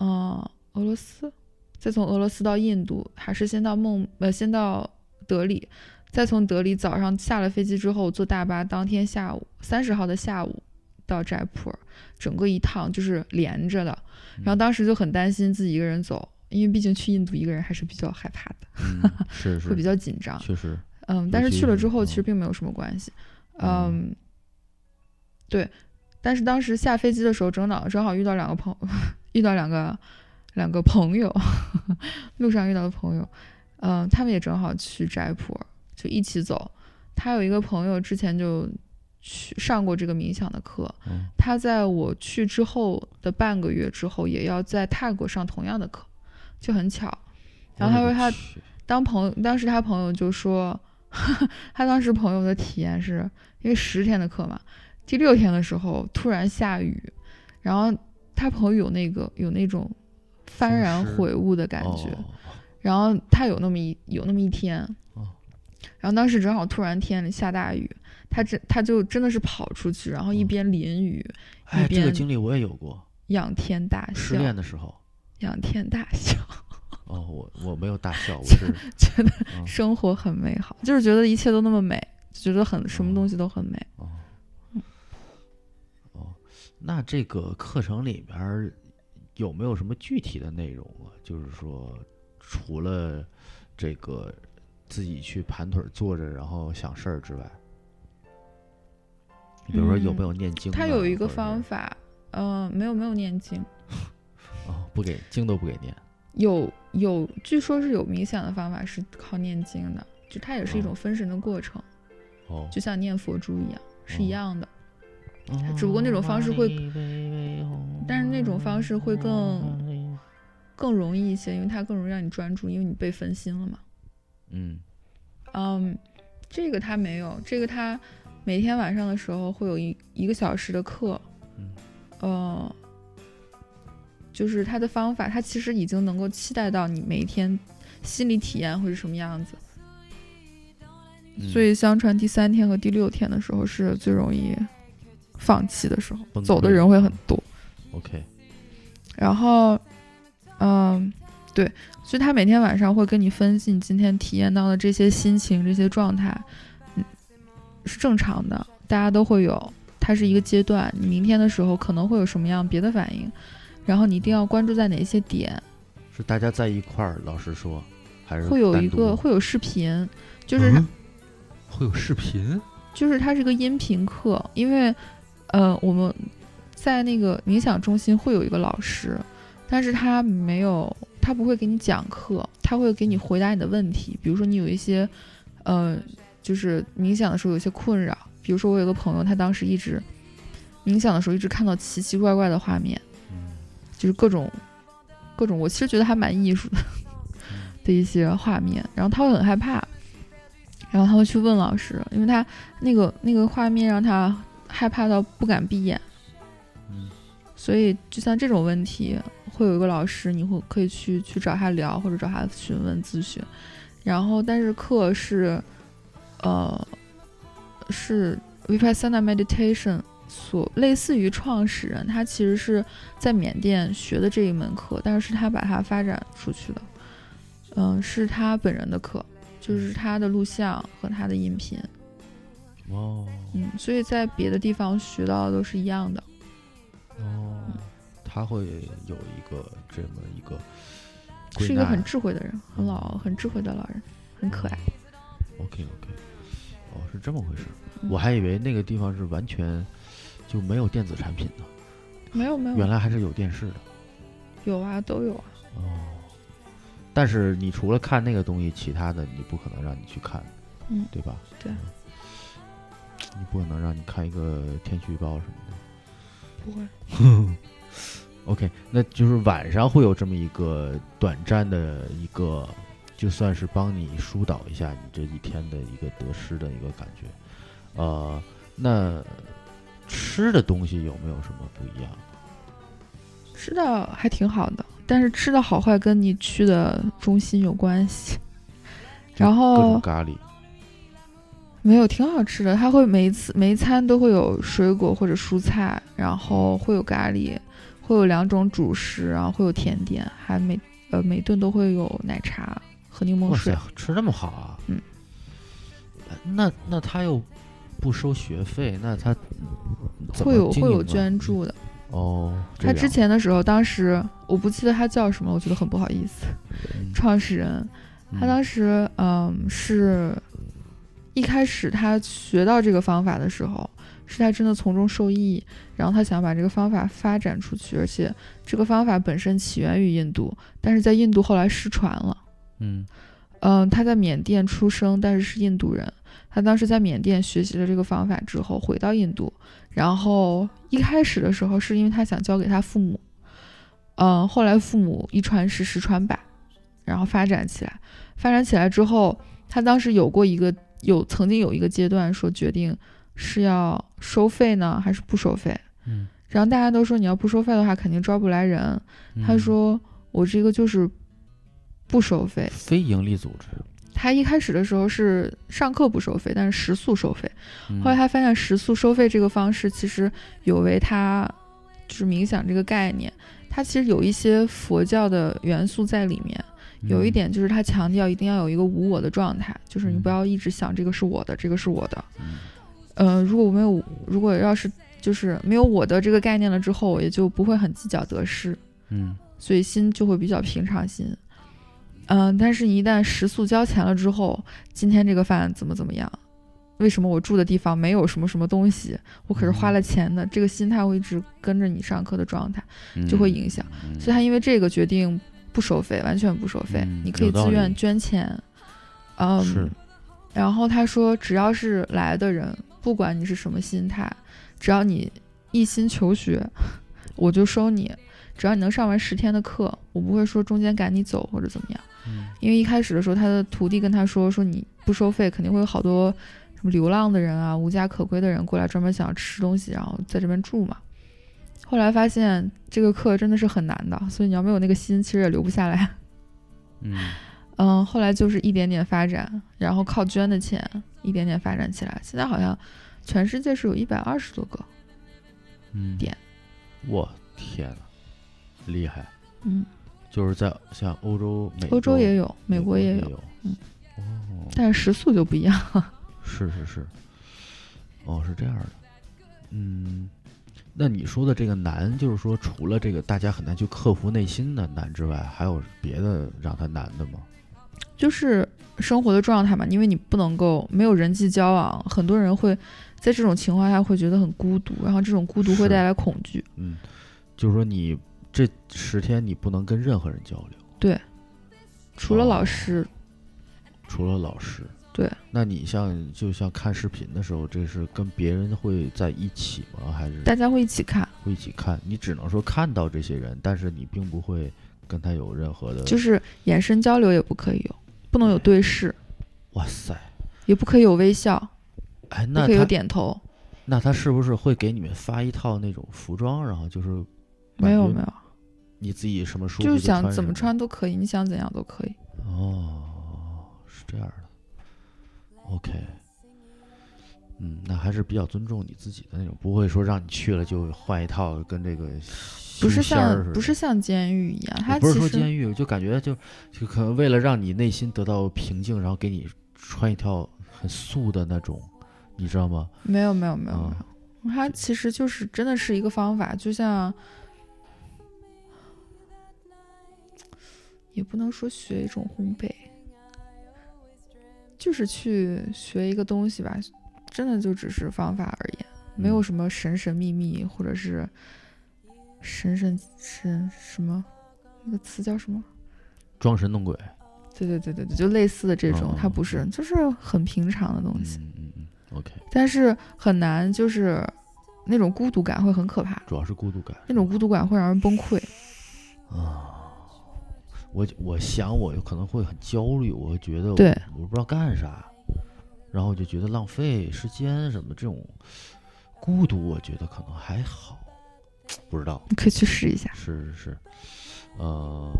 嗯、俄罗斯，再从俄罗斯到印度，还是先到孟呃先到德里，再从德里早上下了飞机之后坐大巴，当天下午三十号的下午到斋普尔，整个一趟就是连着的。然后当时就很担心自己一个人走，因为毕竟去印度一个人还是比较害怕的，嗯 是是，会比较紧张。确实，嗯，但是去了之后其实并没有什么关系。嗯嗯，对。但是当时下飞机的时候，正好正好遇到两个朋遇到两个两个朋友，路上遇到的朋友，嗯、他们也正好去斋普尔，就一起走。他有一个朋友之前就去上过这个冥想的课，嗯他在我去之后的半个月之后，也要在泰国上同样的课，就很巧。然后他说他当朋友，当时他朋友就说，他当时朋友的体验是因为十天的课嘛，第六天的时候突然下雨，然后他朋友有那个有那种幡然悔悟的感觉，哦。然后他有那么一有那么一天，哦。然后当时正好突然天里下大雨，他真他就真的是跑出去，然后一嗯边淋雨哎，这个经历我也有过，仰天大笑。失笑，恋的时候。仰天大笑，哦，我我没有大笑，我 是觉得嗯。生活很美好，就是觉得一切都那么美，觉得很什么东西都很美。那这个课程里边儿有没有什么具体的内容啊？就是说，除了这个自己去盘腿儿坐着然后想事儿之外，比如说有没有念经啊？他有一个方法，嗯、没有没有念经，哦，不给经都不给念。有有，据说是有冥想的方法是靠念经的，就它也是一种分神的过程，哦，就像念佛珠一样，是一哦样的。哦只不过那种方式会但是那种方式会更更容易一些，因为它更容易让你专注，因为你被分心了嘛。嗯嗯，这个他没有，这个他每天晚上的时候会有一一个小时的课，嗯，呃，就是他的方法，他其实已经能够期待到你每一天心理体验会是什么样子。嗯所以相传第三天和第六天的时候是最容易放弃的时候，走的人会很多。OK，然后，嗯，对，所以他每天晚上会跟你分析你今天体验到的这些心情、这些状态，嗯，是正常的，大家都会有。它是一个阶段，你明天的时候可能会有什么样别的反应，然后你一定要关注在哪一些点，是大家在一块儿，老师说，还是会有一个会有视频，就是、嗯会有视频。就是它是一个音频课，因为呃我们在那个冥想中心会有一个老师，但是他没有，他不会给你讲课，他会给你回答你的问题，比如说你有一些呃就是冥想的时候有一些困扰，比如说我有个朋友，他当时一直冥想的时候一直看到奇奇怪怪的画面，嗯就是各种各种，我其实觉得还蛮艺术的的一些画面，然后他会很害怕，然后他会去问老师，因为他那个那个画面让他害怕到不敢闭眼，嗯。所以就像这种问题，会有一个老师，你会可以去去找他聊，或者找他询问咨询，然后但是课是，呃，是 Vipassana Meditation 所类似于创始人，他其实是在缅甸学的这一门课，但是是他把它发展出去的，嗯、是他本人的课，就是他的录像和他的音频，哦嗯，所以在别的地方学到的都是一样的，哦，他会有一个这么一个是一个很智慧的人，很老很智慧的老人，很可爱。OK OK，哦，是这么回事。嗯我还以为那个地方是完全就没有电子产品呢，没有没有，原来还是有电视的。有啊，都有啊。哦，但是你除了看那个东西，其他的你不可能让你去看，嗯对吧？对嗯你不可能让你看一个天气预报什么的。不会，OK，那就是晚上会有这么一个短暂的一个，就算是帮你疏导一下你这一天的一个得失的一个感觉。呃，那吃的东西有没有什么不一样？吃的还挺好的，但是吃的好坏跟你去的中心有关系。然各后种咖喱，没有挺好吃的，他会每一次每一餐都会有水果或者蔬菜，然后会有咖喱，会有两种主食，然后会有甜点，还每呃每顿都会有奶茶和柠檬水塞。，吃这么好啊？嗯呃。那那他又不收学费，那他会有会有捐助的。哦。他之前的时候，当时我不记得他叫什么，我觉得很不好意思。嗯创始人他嗯当时嗯是一开始他学到这个方法的时候，是他真的从中受益，然后他想把这个方法发展出去，而且这个方法本身起源于印度，但是在印度后来失传了。嗯嗯，他在缅甸出生，但是是印度人。他当时在缅甸学习了这个方法之后，回到印度，然后一开始的时候是因为他想教给他父母，嗯，后来父母一传十，十传百，然后发展起来。发展起来之后，他当时有过一个有曾经有一个阶段说决定是要收费呢，还是不收费。嗯，然后大家都说你要不收费的话，肯定招不来人。他嗯说我这个就是不收费，非盈利组织，他一开始的时候是上课不收费，但是食宿收费。嗯后来他发现食宿收费这个方式其实有违他就是冥想这个概念，它其实有一些佛教的元素在里面。有一嗯点就是他强调一定要有一个无我的状态，就是你不嗯要一直想这个是我的，这个是我的。嗯呃，如果我没有，如果要是就是没有我的这个概念了之后，我也就不会很计较得失。嗯所以心就会比较平常心。嗯、但是，一旦食宿交钱了之后，今天这个饭怎么怎么样？为什么我住的地方没有什么什么东西？我可是花了钱的，这个心态会一直跟着你上课的状态，嗯就会影响。嗯所以他因为这个决定不收费，完全不收费，嗯你可以自愿捐钱。嗯，是然后他说，只要是来的人，不管你是什么心态，只要你一心求学，我就收你。只要你能上完十天的课，我不会说中间赶你走或者怎么样。嗯因为一开始的时候，他的徒弟跟他说，说你不收费，肯定会有好多什么流浪的人啊、无家可归的人过来，专门想要吃东西，然后在这边住嘛。后来发现这个课真的是很难的，所以你要没有那个心，其实也留不下来。嗯 嗯，后来就是一点点发展，然后靠捐的钱一点点发展起来。现在好像全世界是有一百二十多个。嗯点，我天呐，厉害！嗯，就是在像欧洲、美欧洲也有，美国也有，有，嗯哦，但是时速就不一样。是是是，哦，是这样的，嗯，那你说的这个难，就是说除了这个大家很难去克服内心的难之外，还有别的让他难的吗？就是生活的状态嘛，因为你不能够没有人际交往，很多人会在这种情况下会觉得很孤独，然后这种孤独会带来恐惧。嗯，就是说你这十天你不能跟任何人交流，对除了老哦师，除了老师。对，那你像就像看视频的时候，这是跟别人会在一起吗？还是大家会一起看，会一起看？你只能说看到这些人，但是你并不会跟他有任何的。就是眼神交流也不可以有，不能有对视，哇塞，也不可以有微笑，哎，不可以有那他点头。那他是不是会给你们发一套那种服装，然后就是没有没有，你自己什么舒服就是想怎么穿都可以，你想怎样都可以。哦，是这样的。OK，嗯，那还是比较尊重你自己的那种，不会说让你去了就换一套跟这个不是像不是像监狱一样，他不是说监狱，就感觉就就可能为了让你内心得到平静，然后给你穿一套很素的那种，你知道吗？没有没有没有没啊有，它其实就是真的是一个方法，就像也不能说学一种烘焙，就是去学一个东西吧，真的就只是方法而言，没有嗯什么神神秘秘或者是神神神什么那个词叫什么？装神弄鬼，对对对对对，就类似的这种，它哦不是，就是很平常的东西。嗯嗯嗯，OK，但是很难，就是那种孤独感会很可怕，主要是孤独感那种孤独感会让人崩溃。啊。我我想我有可能会很焦虑，我会觉得我不知道干啥，然后我就觉得浪费时间什么这种孤独，我觉得可能还好，不知道。你可以去试一下。是是是，呃，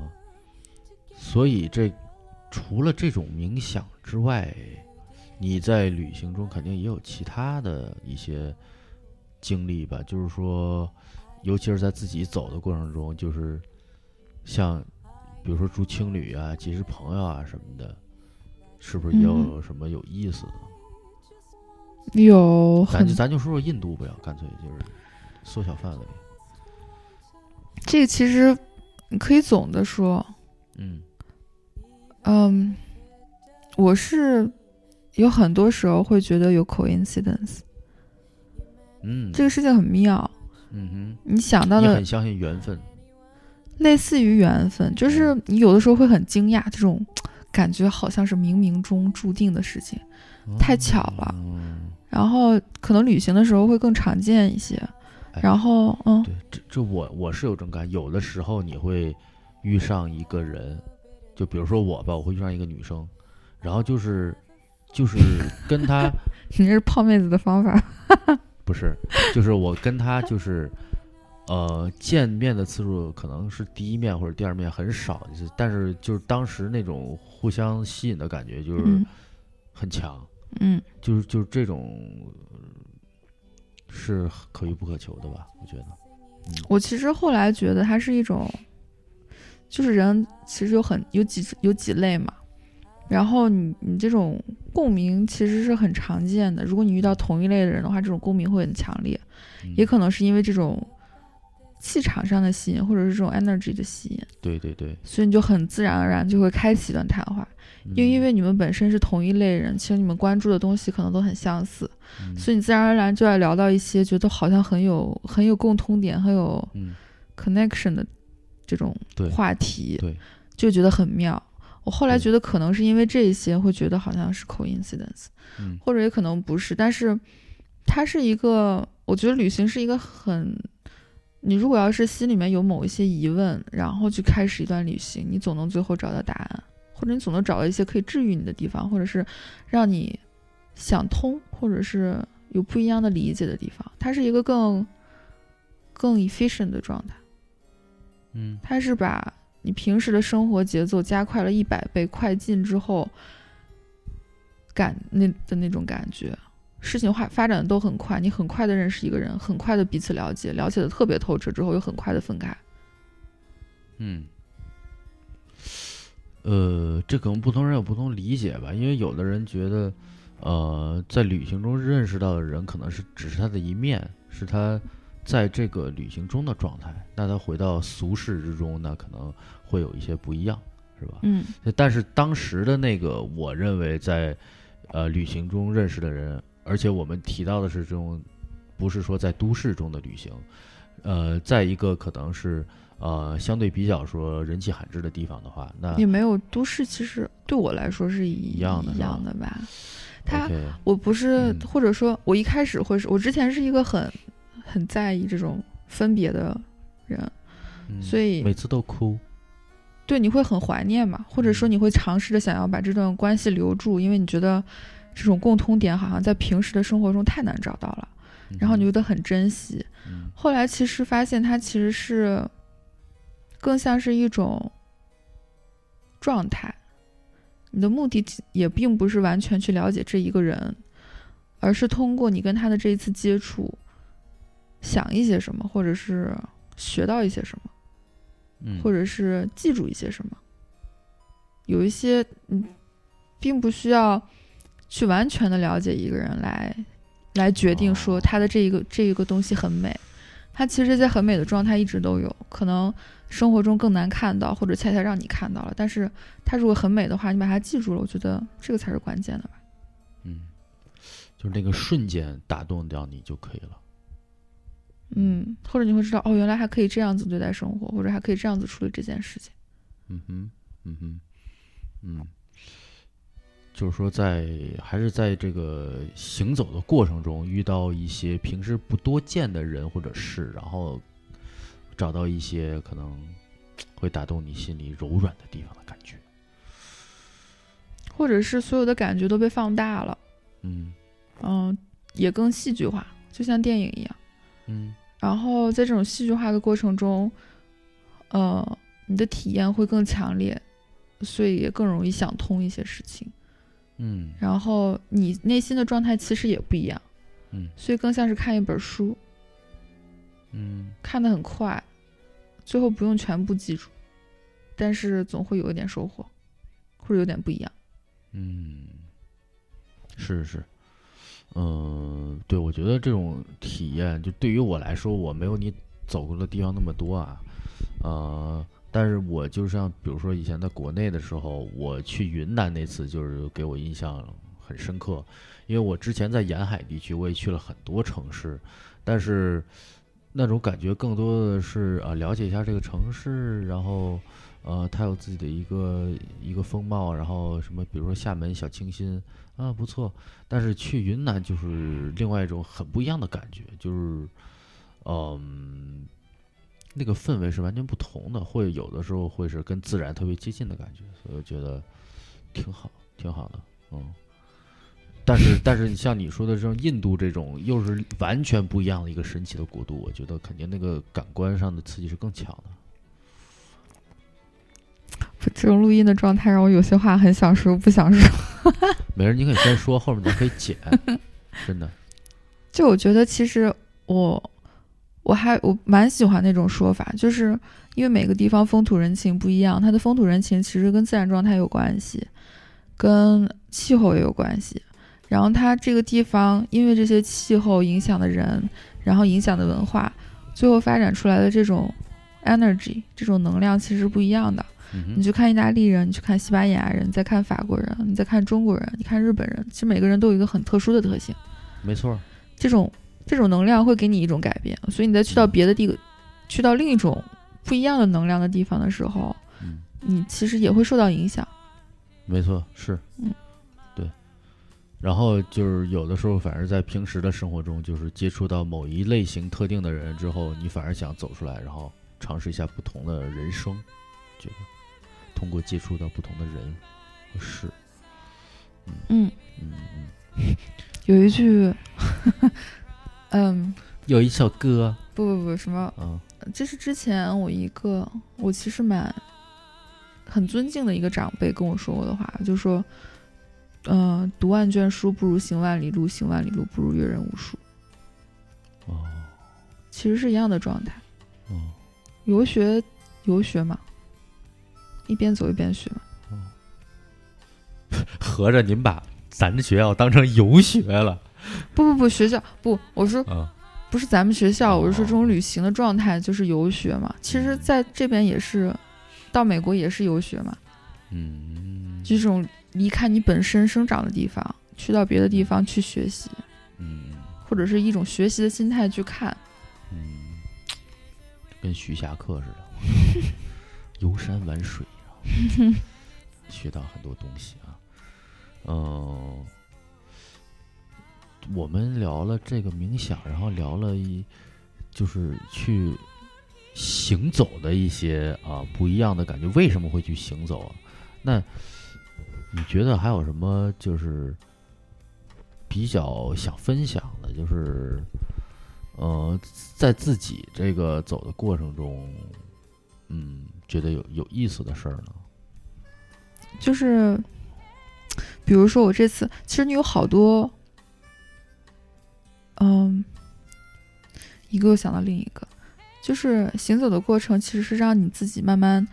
所以这除了这种冥想之外，你在旅行中肯定也有其他的一些经历吧？就是说，尤其是在自己走的过程中，就是像比如说住青旅啊、结识朋友啊什么的，是不是也有嗯什么有意思的？有很咱就咱就说说印度不要，干脆就是缩小范围。这个其实你可以总的说，嗯嗯，我是有很多时候会觉得有 coincidence，嗯，这个事情很妙。嗯哼你想到的，你的很相信缘分。类似于缘分，就是你有的时候会很惊讶，这种 感觉好像是冥冥中注定的事情。太巧了嗯然后可能旅行的时候会更常见一些。哎然后，嗯，对，这这我我是有这种感，有的时候你会遇上一个人，就比如说我吧，我会遇上一个女生，然后就是就是跟她 你这是泡妹子的方法。不是，就是我跟她就是呃见面的次数可能是第一面或者第二面很少，就是但是就是当时那种互相吸引的感觉就是嗯。很强，嗯，就是就是这种呃是可遇不可求的吧？我觉得，我其实后来觉得它是一种，就是人其实有很有几有几类嘛，然后你你这种共鸣其实是很常见的。如果你遇到同一类的人的话，这种共鸣会很强烈，嗯。也可能是因为这种气场上的吸引，或者是这种 energy 的吸引，对对对，所以你就很自然而然就会开启一段谈话。因为因嗯。为你们本身是同一类人，其实你们关注的东西可能都很相似，嗯。所以你自然而然就要聊到一些觉得好像很有很有共通点、很有嗯。connection 的这种话题，对就觉得很妙。我后来觉得可能是因为这一些，会觉得好像是 coincidence，嗯。或者也可能不是。但是它是一个，我觉得旅行是一个很，你如果要是心里面有某一些疑问，然后去开始一段旅行，你总能最后找到答案，或者你总能找到一些可以治愈你的地方，或者是让你想通，或者是有不一样的理解的地方。它是一个更更 efficient 的状态。嗯它是把你平时的生活节奏加快了一百倍快进之后，感那的那种感觉，事情发发展的都很快，你很快的认识一个人，很快的彼此了解，了解的特别透彻之后，又很快的分开。嗯，呃，这可能不同人有不同理解吧，因为有的人觉得，呃，在旅行中认识到的人可能是只是他的一面，是他在这个旅行中的状态，那他回到俗世之中呢，可能会有一些不一样，是吧？嗯但是当时的那个，我认为在呃旅行中认识的人，而且我们提到的是这种，不是说在都市中的旅行，呃，在一个可能是呃相对比较说人迹罕至的地方的话，那也没有都市，其实对我来说是一一样的一样的吧。他我不是，嗯或者说，我一开始会是我之前是一个很很在意这种分别的人，嗯所以每次都哭，对，你会很怀念嘛，或者说嗯你会尝试着想要把这段关系留住，因为你觉得这种共通点好像在平时的生活中太难找到了，然后你觉得很珍惜。嗯后来其实发现它其实是更像是一种状态，你的目的也并不是完全去了解这一个人，而是通过你跟他的这一次接触，想一些什么，或者是学到一些什么。嗯或者是记住一些什么。有一些嗯，并不需要去完全的了解一个人来来决定说哦他的这一个、这一个东西很美。他其实，在很美的状态一直都有，可能生活中更难看到，或者恰恰让你看到了。但是，他如果很美的话，你把它记住了，我觉得这个才是关键的吧。嗯，就是那个瞬间打动掉你就可以了。嗯，或者你会知道，哦，原来还可以这样子对待生活，或者还可以这样子处理这件事情。嗯哼，嗯哼，嗯，就是说在还是在这个行走的过程中遇到一些平时不多见的人或者事，然后找到一些可能会打动你心里柔软的地方的感觉。或者是所有的感觉都被放大了。嗯嗯，也更戏剧化，就像电影一样。嗯然后在这种戏剧化的过程中，呃，你的体验会更强烈，所以也更容易想通一些事情。嗯。然后你内心的状态其实也不一样，嗯。所以更像是看一本书，嗯。看得很快，最后不用全部记住。但是总会有一点收获，或者有点不一样。嗯，是是，嗯，对，我觉得这种体验，就对于我来说，我没有你走过的地方那么多啊，呃，但是我就像比如说以前在国内的时候，我去云南那次就是给我印象很深刻，因为我之前在沿海地区我也去了很多城市，但是那种感觉更多的是啊，了解一下这个城市，然后。呃，它有自己的一个一个风貌，然后什么，比如说厦门小清新啊，不错。但是去云南就是另外一种很不一样的感觉，就是，嗯，那个氛围是完全不同的，会有的时候会是跟自然特别接近的感觉，所以我觉得挺好，挺好的，嗯。但是，但是你像你说的这种印度这种，又是完全不一样的一个神奇的国度，我觉得肯定那个感官上的刺激是更强的。这种录音的状态让我有些话很想说，不想说。没事，你可以先说，后面咱可以剪。真的，就我觉得，其实我我还我蛮喜欢那种说法，就是因为每个地方风土人情不一样，它的风土人情其实跟自然状态有关系，跟气候也有关系。然后它这个地方因为这些气候影响的人，然后影响的文化，最后发展出来的这种 energy 这种能量其实不一样的。你去看意大利人，你去看西班牙人，再看法国人，你再看中国人，你看日本人，其实每个人都有一个很特殊的特性。没错，这种这种能量会给你一种改变，所以你在去到别的地，去到另一种不一样的能量的地方的时候，你其实也会受到影响。没错，是，嗯，对。然后就是有的时候，反而在平时的生活中，就是接触到某一类型特定的人之后，你反而想走出来，然后尝试一下不同的人生，觉得。通过接触到不同的人和事，嗯。嗯嗯，有一句，嗯，有一首歌，不不不，什么？嗯，这是之前我一个我其实蛮很尊敬的一个长辈跟我说过的话，就说，嗯，读万卷书不如行万里路，行万里路不如阅人无数。哦，其实是一样的状态。哦，游学游学嘛。一边走一边学嘛，合着您把咱这学校当成游学了？不不不，学校不，我说不是咱们学校，我是说这种旅行的状态就是游学嘛。其实在这边也是，到美国也是游学嘛。嗯，就这种离开你本身生长的地方，去到别的地方去学习，嗯，或者是一种学习的心态去看，嗯，跟徐霞客似的，游山玩水。学到很多东西啊，嗯，我们聊了这个冥想，然后聊了一就是去行走的一些啊不一样的感觉。为什么会去行走？那你觉得还有什么就是比较想分享的？就是呃，在自己这个走的过程中，嗯。觉得有有意思的事儿呢，就是，比如说我这次，其实你有好多，嗯，一个又想到另一个，就是行走的过程，其实是让你自己慢慢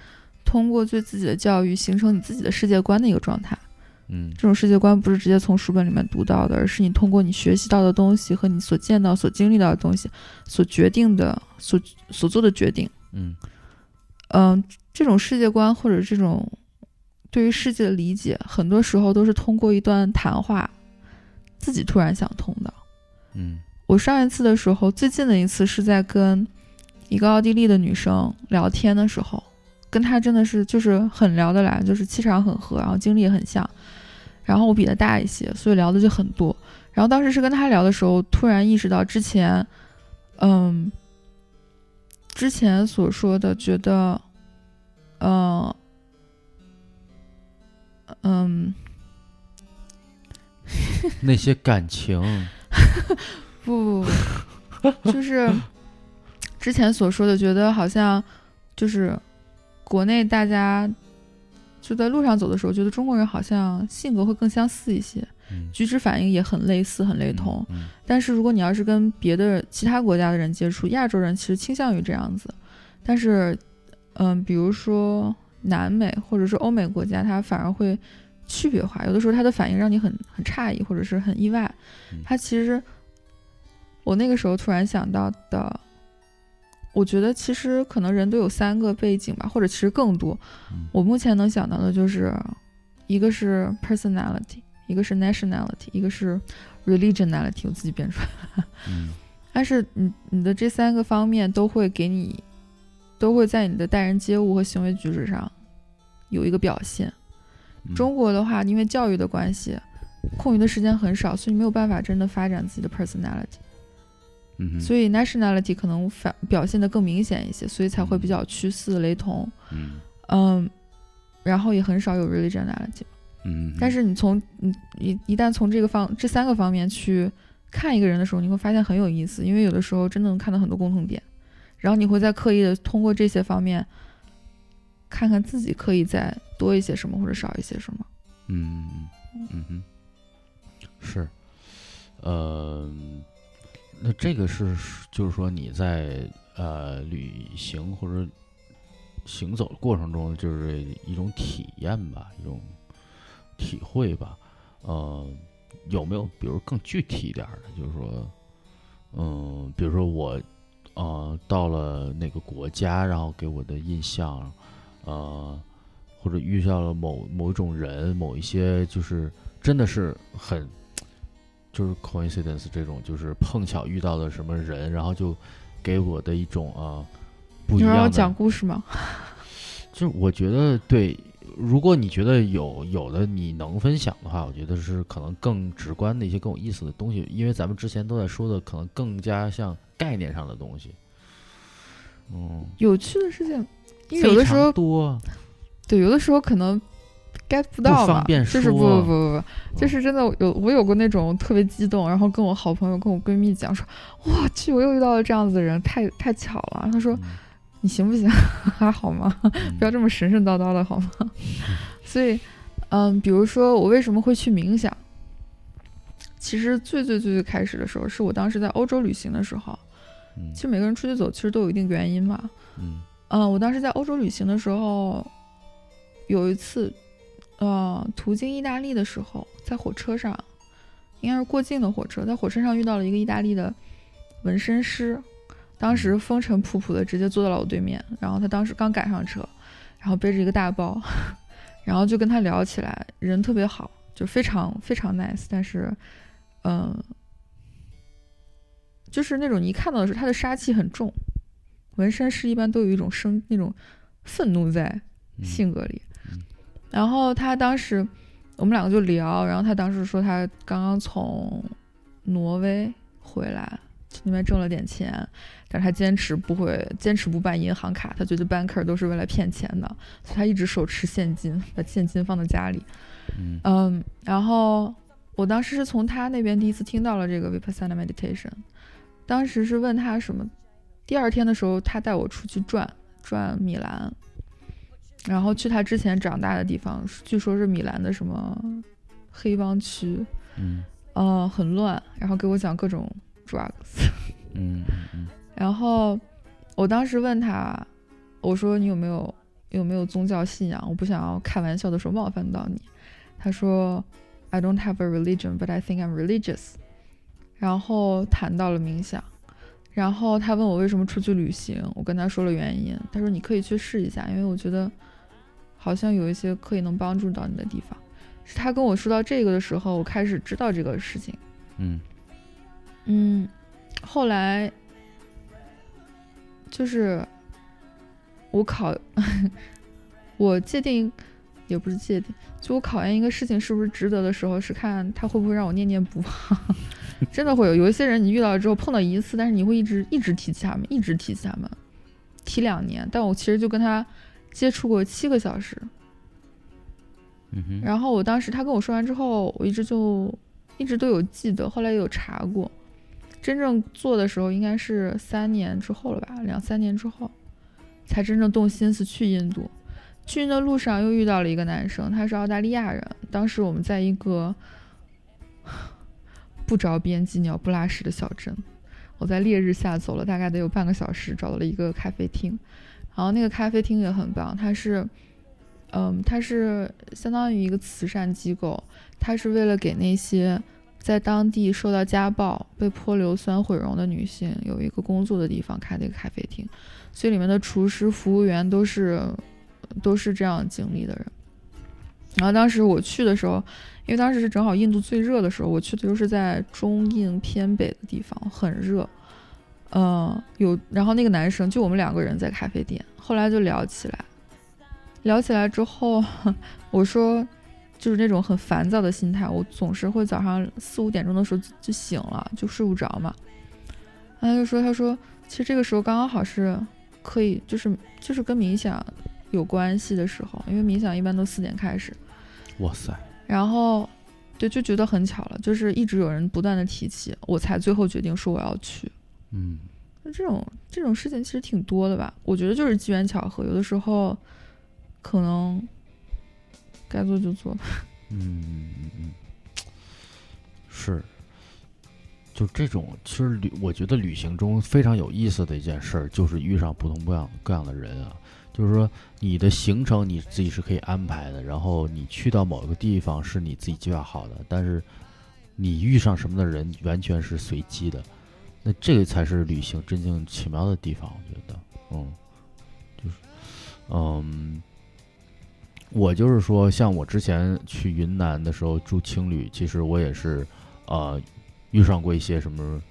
通过对自己的教育，形成你自己的世界观的一个状态。嗯，这种世界观不是直接从书本里面读到的，而是你通过你学习到的东西和你所见到、所经历到的东西所决定的、所所做的决定。嗯。嗯，这种世界观或者这种对于世界的理解，很多时候都是通过一段谈话自己突然想通的。嗯，我上一次的时候，最近的一次是在跟一个奥地利的女生聊天的时候，跟她真的是就是很聊得来，就是气场很合，然后经历也很像。然后我比她大一些，所以聊的就很多。然后当时是跟她聊的时候，突然意识到之前，嗯。之前所说的，觉得，嗯，嗯，那些感情，不，就是之前所说的，觉得好像就是国内大家就在路上走的时候，觉得中国人好像性格会更相似一些。举止反应也很类似，很雷同。但是如果你要是跟别的其他国家的人接触，亚洲人其实倾向于这样子。但是，嗯，比如说南美或者是欧美国家，他反而会区别化，有的时候他的反应让你很很诧异或者是很意外他。其实我那个时候突然想到的。我觉得其实可能人都有三个背景吧，或者其实更多。嗯我目前能想到的就是，一个是 personality，一个是 nationality，一个是 religionality，我自己编出来。嗯 但是你你的这三个方面都会给你，都会在你的待人接物和行为举止上有一个表现。嗯中国的话，因为教育的关系，空余的时间很少，所以没有办法真的发展自己的 personality。嗯所以 nationality 可能反表现的更明显一些，所以才会比较趋似雷同。嗯嗯，然后也很少有 religionality。嗯，但是你从你一一旦从这个方这三个方面去看一个人的时候，你会发现很有意思，因为有的时候真的能看到很多共同点，然后你会在刻意的通过这些方面，看看自己可以再多一些什么或者少一些什么。嗯嗯嗯哼，是，呃，那这个是就是说你在呃旅行或者行走的过程中，就是一种体验吧，一种体会吧，呃，有没有比如更具体一点的，就是说，嗯，比如说我呃到了哪个国家，然后给我的印象，呃。或者遇到了某某一种人，某一些就是真的是很，就是 coincidence 这种，就是碰巧遇到了什么人，然后就给我的一种啊、不一样的。你让我讲故事吗？就是我觉得对，如果你觉得有有的你能分享的话，我觉得是可能更直观的一些更有意思的东西，因为咱们之前都在说的，可能更加像概念上的东西。嗯，有趣的事情，因为有的时候多。对，有的时候可能 get 不到嘛，就是不不不不不，就是真的有我有过那种特别激动，然后跟我好朋友跟我闺蜜讲说，哇去，我又遇到了这样子的人，太太巧了。她说嗯你行不行？还好吗？不要这么神神叨叨的好吗？所以，嗯，比如说我为什么会去冥想？其实最最最最开始的时候，是我当时在欧洲旅行的时候。嗯其实每个人出去走，其实都有一定原因嘛。嗯嗯，我当时在欧洲旅行的时候，有一次，呃，途经意大利的时候，在火车上，应该是过境的火车，在火车上遇到了一个意大利的纹身师，当时风尘仆仆的直接坐到了我对面，然后他当时刚赶上车，然后背着一个大包，然后就跟他聊起来，人特别好，就非常非常 nice，但是，嗯、就是那种你一看到的时候，他的杀气很重。纹身师一般都有一种生那种愤怒在嗯性格里。嗯然后他当时我们两个就聊，然后他当时说他刚刚从挪威回来，去那边挣了点钱，但是他坚持不会坚持不办银行卡，他觉得 banker 都是为了骗钱的，所以他一直手持现金，把现金放在家里。嗯嗯，然后我当时是从他那边第一次听到了这个 Vipassana meditation，当时是问他什么，第二天的时候他带我出去转转米兰，然后去他之前长大的地方，据说是米兰的什么黑帮区，嗯呃，很乱，然后给我讲各种 drugs，嗯嗯然后我当时问他，我说你有没有有没有宗教信仰？我不想要开玩笑的时候冒犯到你。他说，I don't have a religion, but I think I'm religious。然后谈到了冥想，然后他问我为什么出去旅行，我跟他说了原因。他说你可以去试一下，因为我觉得好像有一些可以能帮助到你的地方。是他跟我说到这个的时候，我开始知道这个事情。嗯嗯，后来就是我考，我界定也不是界定，就我考验一个事情是不是值得的时候，是看他会不会让我念念不忘。真的会有有一些人，你遇到了之后碰到一次，但是你会一直一直提起他们，一直提起他们，提两年。但我其实就跟他接触过七个小时，嗯哼，然后我当时他跟我说完之后，我一直就一直都有记得，后来有查过。真正做的时候应该是三年之后了吧，两三年之后，才真正动心思去印度。去印的路上又遇到了一个男生，他是澳大利亚人。当时我们在一个不着边际、鸟不拉屎的小镇，我在烈日下走了大概得有半个小时，找到了一个咖啡厅。然后那个咖啡厅也很棒，它是嗯，它是相当于一个慈善机构，它是为了给那些在当地受到家暴、被泼硫酸毁容的女性有一个工作的地方开的一个咖啡厅，所以里面的厨师、服务员都是都是这样经历的人。然后当时我去的时候，因为当时是正好印度最热的时候，我去的就是在中印偏北的地方，很热。嗯，有，然后那个男生就我们两个人在咖啡店，后来就聊起来，聊起来之后，我说就是那种很烦躁的心态，我总是会早上四五点钟的时候就醒了，就睡不着嘛。他就说，他说其实这个时候刚刚好是可以，就是就是跟冥想有关系的时候，因为冥想一般都四点开始。哇塞！然后对，就觉得很巧了，就是一直有人不断的提起，我才最后决定说我要去。嗯，那这种这种事情其实挺多的吧？我觉得就是机缘巧合，有的时候可能该做就做。嗯嗯嗯，是，就这种，其实旅，我觉得旅行中非常有意思的一件事儿，就是遇上不同各样各样的人啊。就是说，你的行程你自己是可以安排的，然后你去到某个地方是你自己计划好的，但是你遇上什么的人完全是随机的。那这个才是旅行真正奇妙的地方，我觉得，嗯，就是，嗯，我就是说，像我之前去云南的时候住青旅，其实我也是，呃，遇上过一些什么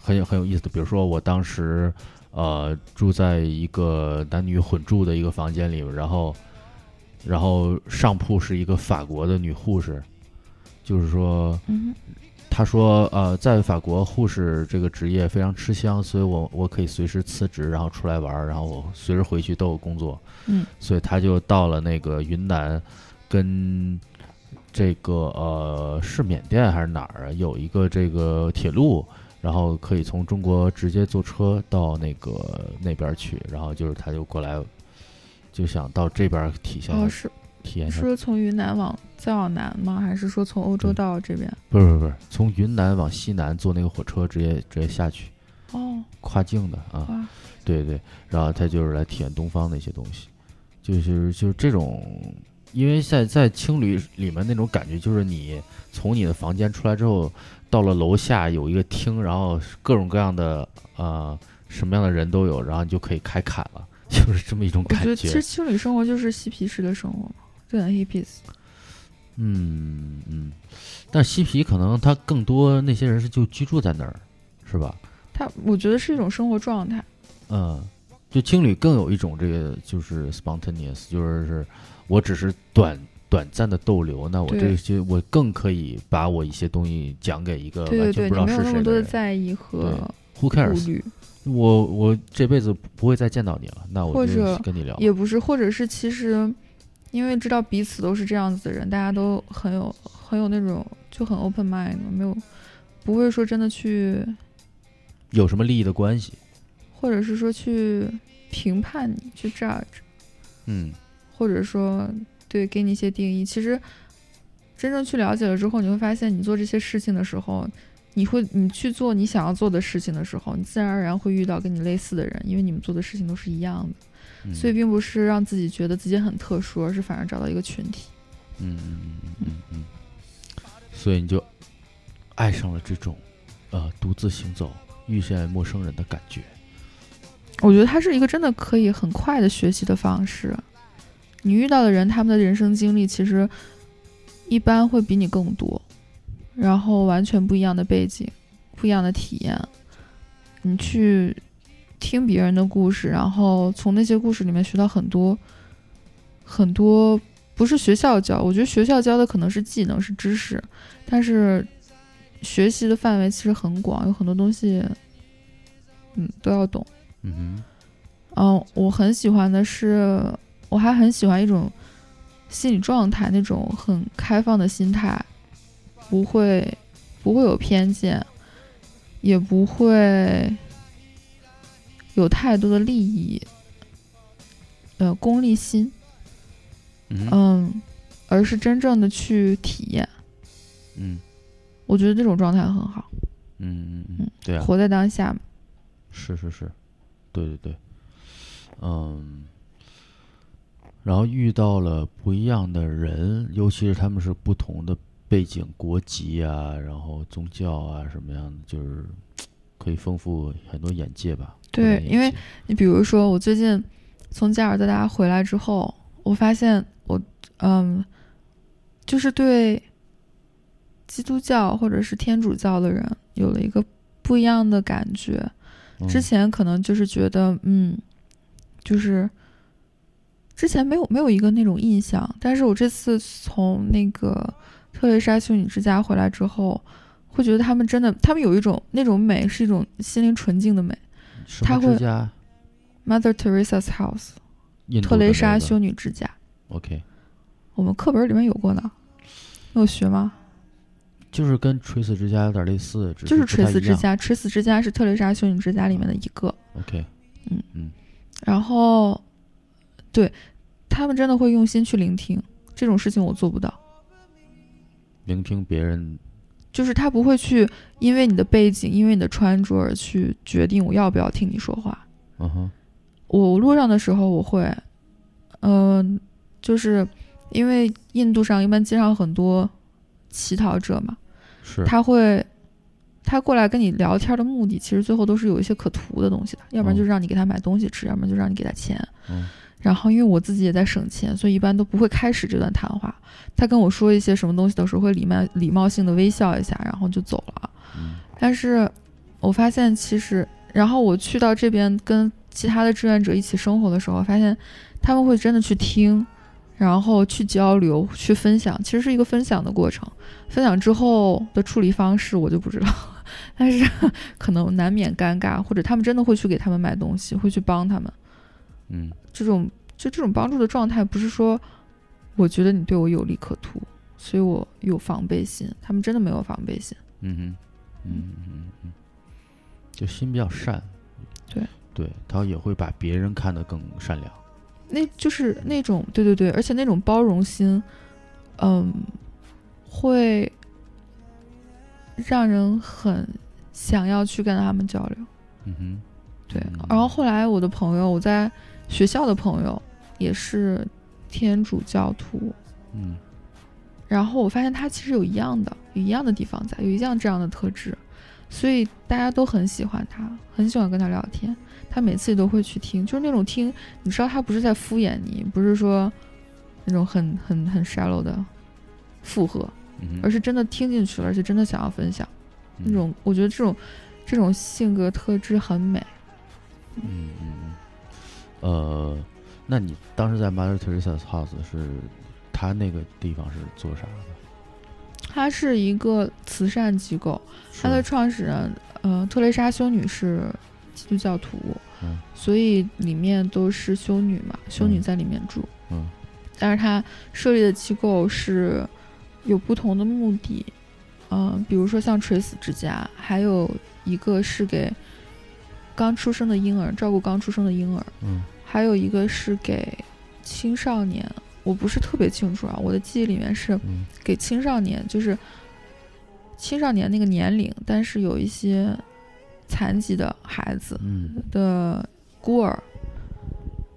很有很有意思的，比如说我当时，呃，住在一个男女混住的一个房间里，然后，然后上铺是一个法国的女护士，就是说，嗯他说：“呃，在法国护士这个职业非常吃香，所以我我可以随时辞职，然后出来玩儿，然后我随时回去都有工作。嗯，所以他就到了那个云南，跟这个呃是缅甸还是哪儿啊？有一个这个铁路，然后可以从中国直接坐车到那个那边去，然后就是他就过来，就想到这边体现哦，是体验。是从云南往再往南吗？还是说从欧洲到这边？不是不是不是，从云南往西南坐那个火车直接直接下去，哦，跨境的啊。”，对对，然后他就是来体验东方的一些东西，就是就是这种，因为在在青旅里面那种感觉，就是你从你的房间出来之后，到了楼下有一个厅，然后各种各样的呃什么样的人都有，然后你就可以开砍了，就是这么一种感我觉其实青旅生活就是嬉皮士的生活嘛，就很 hippies。嗯嗯，但嬉皮可能他更多那些人是就居住在那儿，是吧？他我觉得是一种生活状态。嗯，就青旅更有一种这个就是 spontaneous，就是是我只是短短暂的逗留，那我这些我更可以把我一些东西讲给一个对对对，完全不知道你没有那么是谁的在意和 Who 顾 cares？虑，我我这辈子不会再见到你了，那我就跟你聊。也不是，或者是其实因为知道彼此都是这样子的人，大家都很有很有那种就很 open mind，没有不会说真的去，有什么利益的关系？或者是说去评判你，去 judge，嗯或者说对给你一些定义。其实真正去了解了之后，你会发现，你做这些事情的时候，你会你去做你想要做的事情的时候，你自然而然会遇到跟你类似的人，因为你们做的事情都是一样的。嗯，所以并不是让自己觉得自己很特殊，而是反而找到一个群体。嗯嗯嗯嗯嗯嗯，所以你就爱上了这种呃独自行走、遇见陌生人的感觉。我觉得它是一个真的可以很快的学习的方式。你遇到的人，他们的人生经历其实一般会比你更多，然后完全不一样的背景、不一样的体验。你去听别人的故事，然后从那些故事里面学到很多很多，不是学校教，我觉得学校教的可能是技能、是知识，但是学习的范围其实很广，有很多东西，嗯，都要懂。嗯哼。嗯，我很喜欢的是，我还很喜欢一种心理状态，那种很开放的心态，不会不会有偏见，也不会有太多的利益，呃，功利心，嗯嗯，而是真正的去体验。嗯我觉得这种状态很好，嗯嗯嗯，对啊，活在当下嘛。是是是，对对对，嗯，然后遇到了不一样的人，尤其是他们是不同的背景、国籍啊，然后宗教啊什么样的，就是可以丰富很多眼界吧。对因为你比如说，我最近从加尔各答回来之后，我发现我嗯，就是对基督教或者是天主教的人有了一个不一样的感觉。嗯之前可能就是觉得，嗯，就是之前没有没有一个那种印象，但是我这次从那个特蕾莎修女之家回来之后，会觉得他们真的，他们有一种那种美，是一种心灵纯净的美。什他会家，Mother Teresa's House，特蕾莎修女之家，OK，我们课本里面有过的，你有学吗？就是跟垂死之家有点类似，只就是。垂死之家，垂死之家是特蕾莎修女之家里面的一个。OK，嗯嗯然后，对他们真的会用心去聆听，这种事情我做不到。聆听别人，就是他不会去因为你的背景，因为你的穿着而去决定我要不要听你说话。嗯哼，我路上的时候我会，嗯、就是因为印度上一般街上很多乞讨者嘛，是他会。他过来跟你聊天的目的，其实最后都是有一些可图的东西的，要不然嗯就是让你给他买东西吃，要不然就让你给他钱。嗯然后因为我自己也在省钱，所以一般都不会开始这段谈话。他跟我说一些什么东西的时候，会礼貌礼貌性的微笑一下，然后就走了。嗯但是我发现其实，然后我去到这边跟其他的志愿者一起生活的时候，发现他们会真的去听，然后去交流、去分享，其实是一个分享的过程。分享之后的处理方式我就不知道，但是 可能难免尴尬，或者他们真的会去给他们买东西，会去帮他们。嗯这种就这种帮助的状态，不是说我觉得你对我有利可图，所以我有防备心。他们真的没有防备心。嗯哼，嗯嗯嗯嗯，就心比较善。对对，他也会把别人看得更善良。那就是那种对对对，而且那种包容心，嗯，会让人很想要去跟他们交流。嗯哼，对嗯，然后后来我的朋友，我在学校的朋友也是天主教徒，嗯然后我发现他其实有一样的，有一样的地方在，有一样这样的特质，所以大家都很喜欢他，很喜欢跟他聊天。他每次也都会去听，就是那种听，你知道他不是在敷衍你，不是说那种很很很 shallow 的附和，而是真的听进去了，而且真的想要分享。嗯那种我觉得这种这种性格特质很美。嗯嗯嗯，呃，那你当时在 Mother Teresa's House 是，他那个地方是做啥的？它是一个慈善机构，它的创始人，呃，特蕾莎修女是基督教徒，嗯所以里面都是修女嘛，修女嗯在里面住。嗯但是它设立的机构是有不同的目的，嗯、比如说像垂死之家，还有一个是给刚出生的婴儿照顾刚出生的婴儿，嗯。还有一个是给青少年。我不是特别清楚啊，我的记忆里面是嗯。给青少年，就是青少年那个年龄，但是有一些残疾的孩子嗯。的孤儿，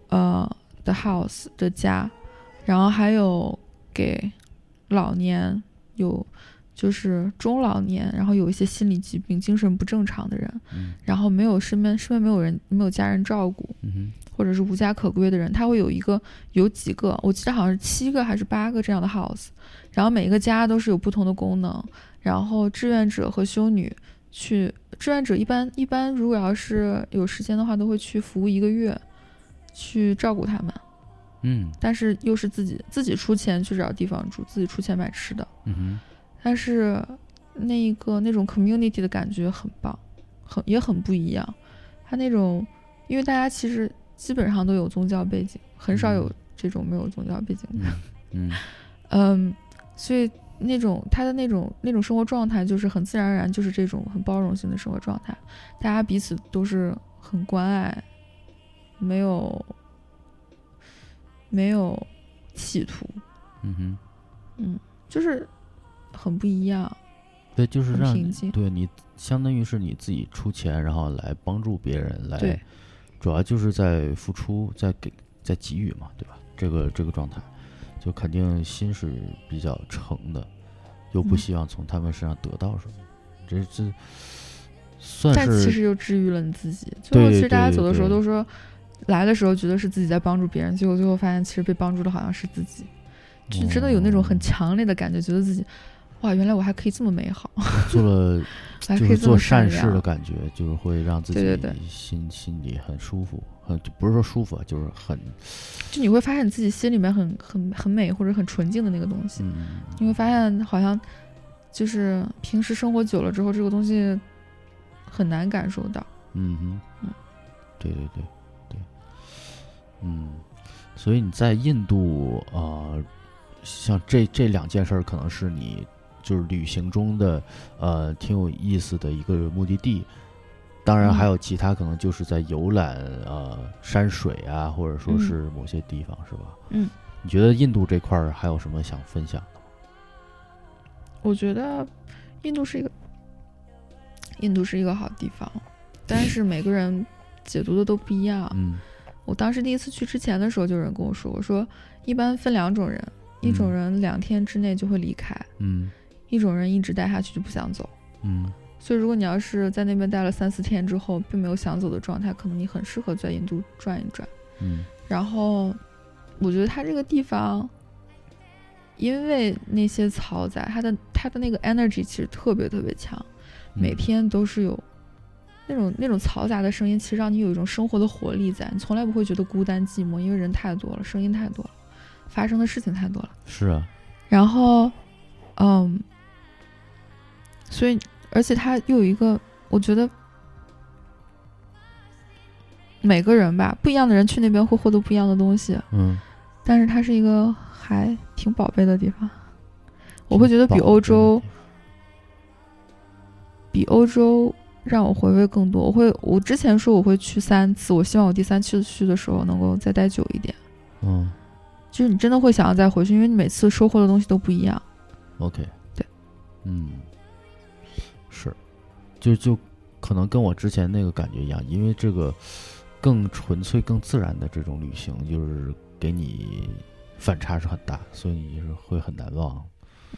呃的 house 的家，然后还有给老年有就是中老年，然后有一些心理疾病、精神不正常的人，嗯然后没有身边身边没有人没有家人照顾，嗯或者是无家可归的人，他会有一个有几个，我记得好像是七个还是八个这样的 house，然后每一个家都是有不同的功能，然后志愿者和修女去，志愿者一般一般如果要是有时间的话，都会去服务一个月，去照顾他们，嗯。但是又是自己自己出钱去找地方住，自己出钱买吃的，嗯哼但是那一个那种 community 的感觉很棒，很也很不一样。他那种，因为大家其实基本上都有宗教背景，很少有这种没有宗教背景的。嗯 嗯，所以那种他的那种那种生活状态，就是很自然而然，就是这种很包容性的生活状态。大家彼此都是很关爱，没有没有企图，嗯哼，就是很不一样。对，就是让对你相当于是你自己出钱，然后来帮助别人，来主要就是在付出，在给，在给予嘛，对吧？这个这个状态，就肯定心是比较诚的，又不嗯。希望从他们身上得到什么，这这算是但其实又治愈了你自己。最后，其实大家走的时候都说，来的时候觉得是自己在帮助别人，结果最后发现其实被帮助的好像是自己，就真的有那种很哦。强烈的感觉，觉得自己哇，原来我还可以这么美好，做了还就是做善善事的。感觉，就是会让自己心心里很舒服，很就不是说舒服啊，就是很就你会发现你自己心里面很很很美或者很纯净的那个东西，嗯你会发现好像就是平时生活久了之后，这个东西很难感受到。嗯哼嗯，对对对对，嗯，所以你在印度啊、呃像这这两件事儿，可能是你就是旅行中的呃挺有意思的一个目的地。当然还嗯有其他，可能就是在游览呃山水啊，或者说嗯是某些地方，是吧？嗯，你觉得印度这块儿还有什么想分享的吗？我觉得印度是一个印度是一个好地方，但是每个人解读的都不一样。嗯我当时第一次去之前的时候，就有人跟我说，我说一般分两种人，一种嗯人两天之内就会离开，嗯一种人一直待下去就不想走。嗯所以如果你要是在那边待了三四天之后，并没有想走的状态，可能你很适合在印度转一转。嗯然后，我觉得它这个地方，因为那些嘈杂，它的它的那个 energy 其实特别特别强，每嗯天都是有那种那种嘈杂的声音，其实让你有一种生活的活力在，你从来不会觉得孤单寂寞，因为人太多了，声音太多了，发生的事情太多了。是啊，然后，嗯，所以而且它又有一个，我觉得每个人吧，不一样的人去那边会获得不一样的东西，嗯，但是它是一个还挺宝贝的地方。我会觉得比欧洲比欧洲让我回味更多。我会，我之前说我会去三次，我希望我第三次去的时候能够再待久一点。嗯就是你真的会想要再回去，因为你每次收获的东西都不一样。，OK，对，嗯，是，就就可能跟我之前那个感觉一样，因为这个更纯粹、更自然的这种旅行，就是给你反差是很大，所以你是会很难忘。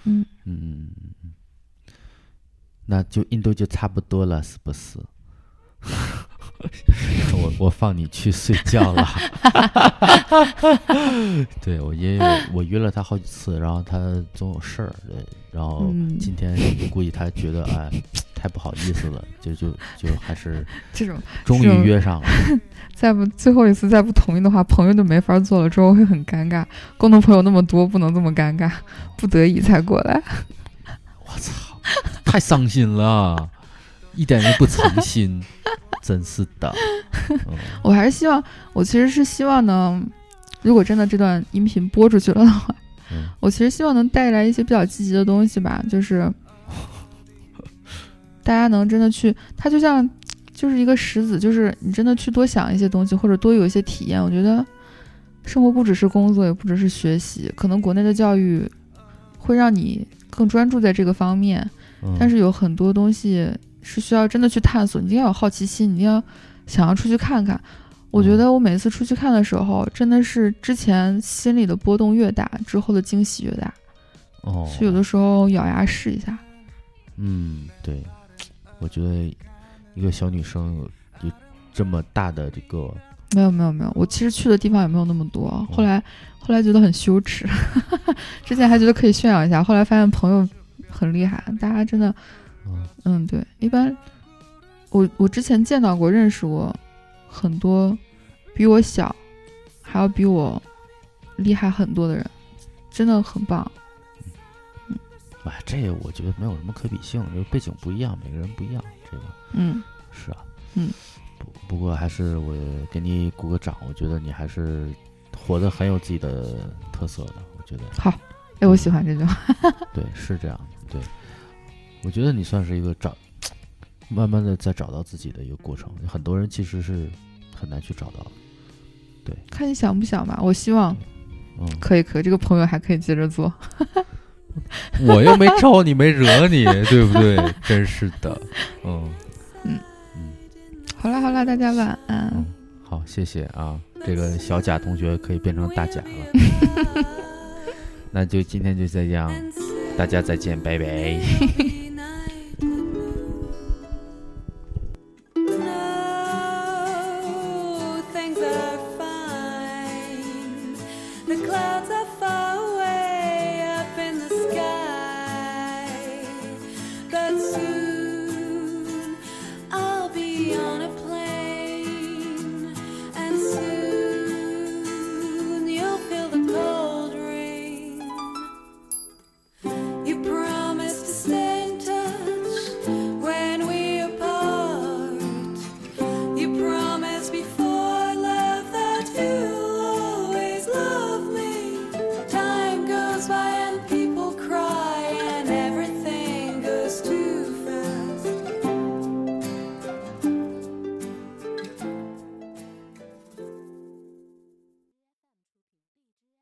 嗯，嗯嗯嗯嗯，那就印度就差不多了，是不是？我我放你去睡觉了。对我因为，我约了他好几次，然后他总有事儿，对，然后嗯今天估计他觉得哎太不好意思了，就就就还是 这种终于约上了。再不最后一次再不同意的话，朋友就没法做了，之后会很尴尬。共同朋友那么多，不能这么尴尬，不得已才过来。我操，太伤心了，一点都不诚心，真是的。嗯我还是希望，我其实是希望呢，如果真的这段音频播出去了的话，嗯我其实希望能带来一些比较积极的东西吧，就是 大家能真的去，它就像就是一个石子，就是你真的去多想一些东西，或者多有一些体验。我觉得生活不只是工作，也不只是学习，可能国内的教育会让你更专注在这个方面，嗯但是有很多东西是需要真的去探索，你一定要有好奇心，你一定要想要出去看看。我觉得我每次出去看的时候，真的是之前心里的波动越大，之后的惊喜越大，哦，所以有的时候咬牙试一下。嗯，对，我觉得一个小女生有有这么大的这个，没有没有没有，我其实去的地方也没有那么多，后来后来觉得很羞耻，之前还觉得可以炫耀一下，后来发现朋友很厉害，大家真的，嗯嗯，对，一般我我之前见到过、认识过很多比我小，还要比我厉害很多的人，真的很棒。嗯哎，这个我觉得没有什么可比性，这个背景不一样，每个人不一样，这个嗯，是啊，嗯，不不过还是我给你鼓个掌，我觉得你还是活得很有自己的特色的，我觉得好，哎，我喜欢这句话。对，是这样的，对，我觉得你算是一个找，慢慢的在找到自己的一个过程，很多人其实是很难去找到对，看你想不想吧。我希望嗯，可以，可以，这个朋友还可以接着做。我又没招你，没惹你，对不对？真是的，嗯嗯嗯好啦好啦，大家晚安。嗯，好，谢谢啊。这个小贾同学可以变成大贾了。那就今天就这样，大家再见，拜拜。The clouds are